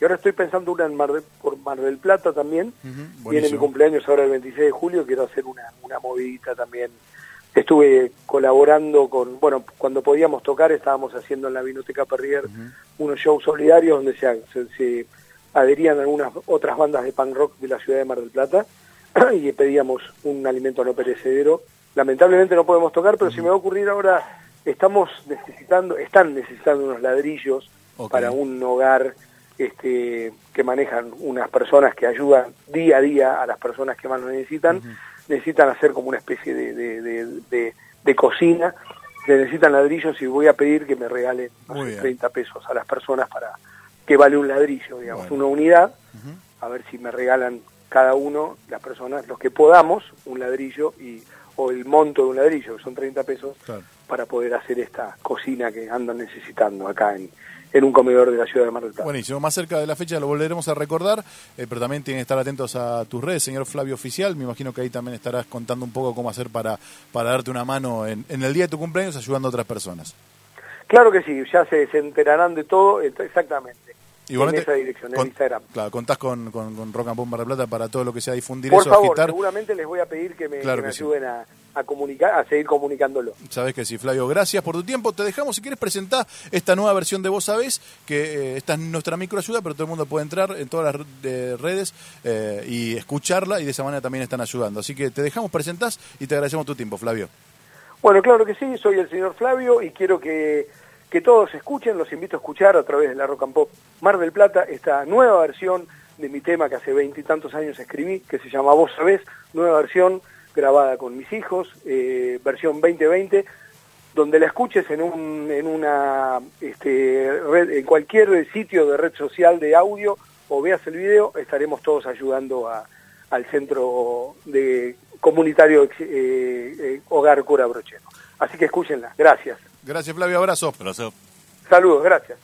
y ahora estoy pensando una en Mar del, por Mar del Plata también. Viene mi buenísimo. cumpleaños ahora el 26 de julio quiero hacer una una movidita también. Estuve colaborando con bueno cuando podíamos tocar estábamos haciendo en la Vinoteca Perrier unos shows solidarios donde se, se, se adherían algunas otras bandas de punk rock de la ciudad de Mar del Plata (coughs) y pedíamos un alimento no perecedero. Lamentablemente no podemos tocar, pero si me va a ocurrir ahora, estamos necesitando, están necesitando unos ladrillos para un hogar este, que manejan unas personas que ayudan día a día a las personas que más lo necesitan. Necesitan hacer como una especie de, de, de, cocina. Se necesitan ladrillos y voy a pedir que me regalen no sé, bien. 30 pesos a las personas para que vale un ladrillo, digamos, Bueno. una unidad a ver si me regalan cada uno, las personas, los que podamos, un ladrillo y o el monto de un ladrillo, que son 30 pesos, Claro. para poder hacer esta cocina que andan necesitando acá en, en un comedor de la ciudad de Mar del Plata. Buenísimo, más cerca de la fecha lo volveremos a recordar, eh, pero también tienen que estar atentos a tus redes, señor Flavio Oficial. Me imagino que ahí también estarás contando un poco cómo hacer para, para darte una mano en, en el día de tu cumpleaños ayudando a otras personas. Claro que sí, ya se, se enterarán de todo, ent- exactamente. Igualmente, en esa dirección, en con- Instagram. Claro, contás con, con, con Rock and Pop Mar del Plata para todo lo que sea difundir Por eso, favor, agitar. seguramente les voy a pedir que me, Claro que me que sí. ayuden a, a comunicar, a seguir comunicándolo. Sabes que sí, Flavio, gracias por tu tiempo. Te dejamos, si quieres, presentar esta nueva versión de Vos Sabés, que eh, esta es nuestra microayuda, pero todo el mundo puede entrar en todas las de redes eh, y escucharla, y de esa manera también están ayudando. Así que te dejamos, presentás y te agradecemos tu tiempo, Flavio. Bueno, claro que sí, soy el señor Flavio y quiero que, que todos escuchen, los invito a escuchar a través de la Rock and Pop Mar del Plata esta nueva versión de mi tema que hace veintitantos años escribí, que se llama Vos Sabés, nueva versión grabada con mis hijos, eh, versión 2020, donde la escuches en un en una este, red, en cualquier sitio de red social de audio o veas el video, estaremos todos ayudando a, al centro de comunitario eh, eh, Hogar Cura Brochero. Así que escúchenla. Gracias. Gracias, Flavio. Abrazo. Abrazo. Saludos, gracias.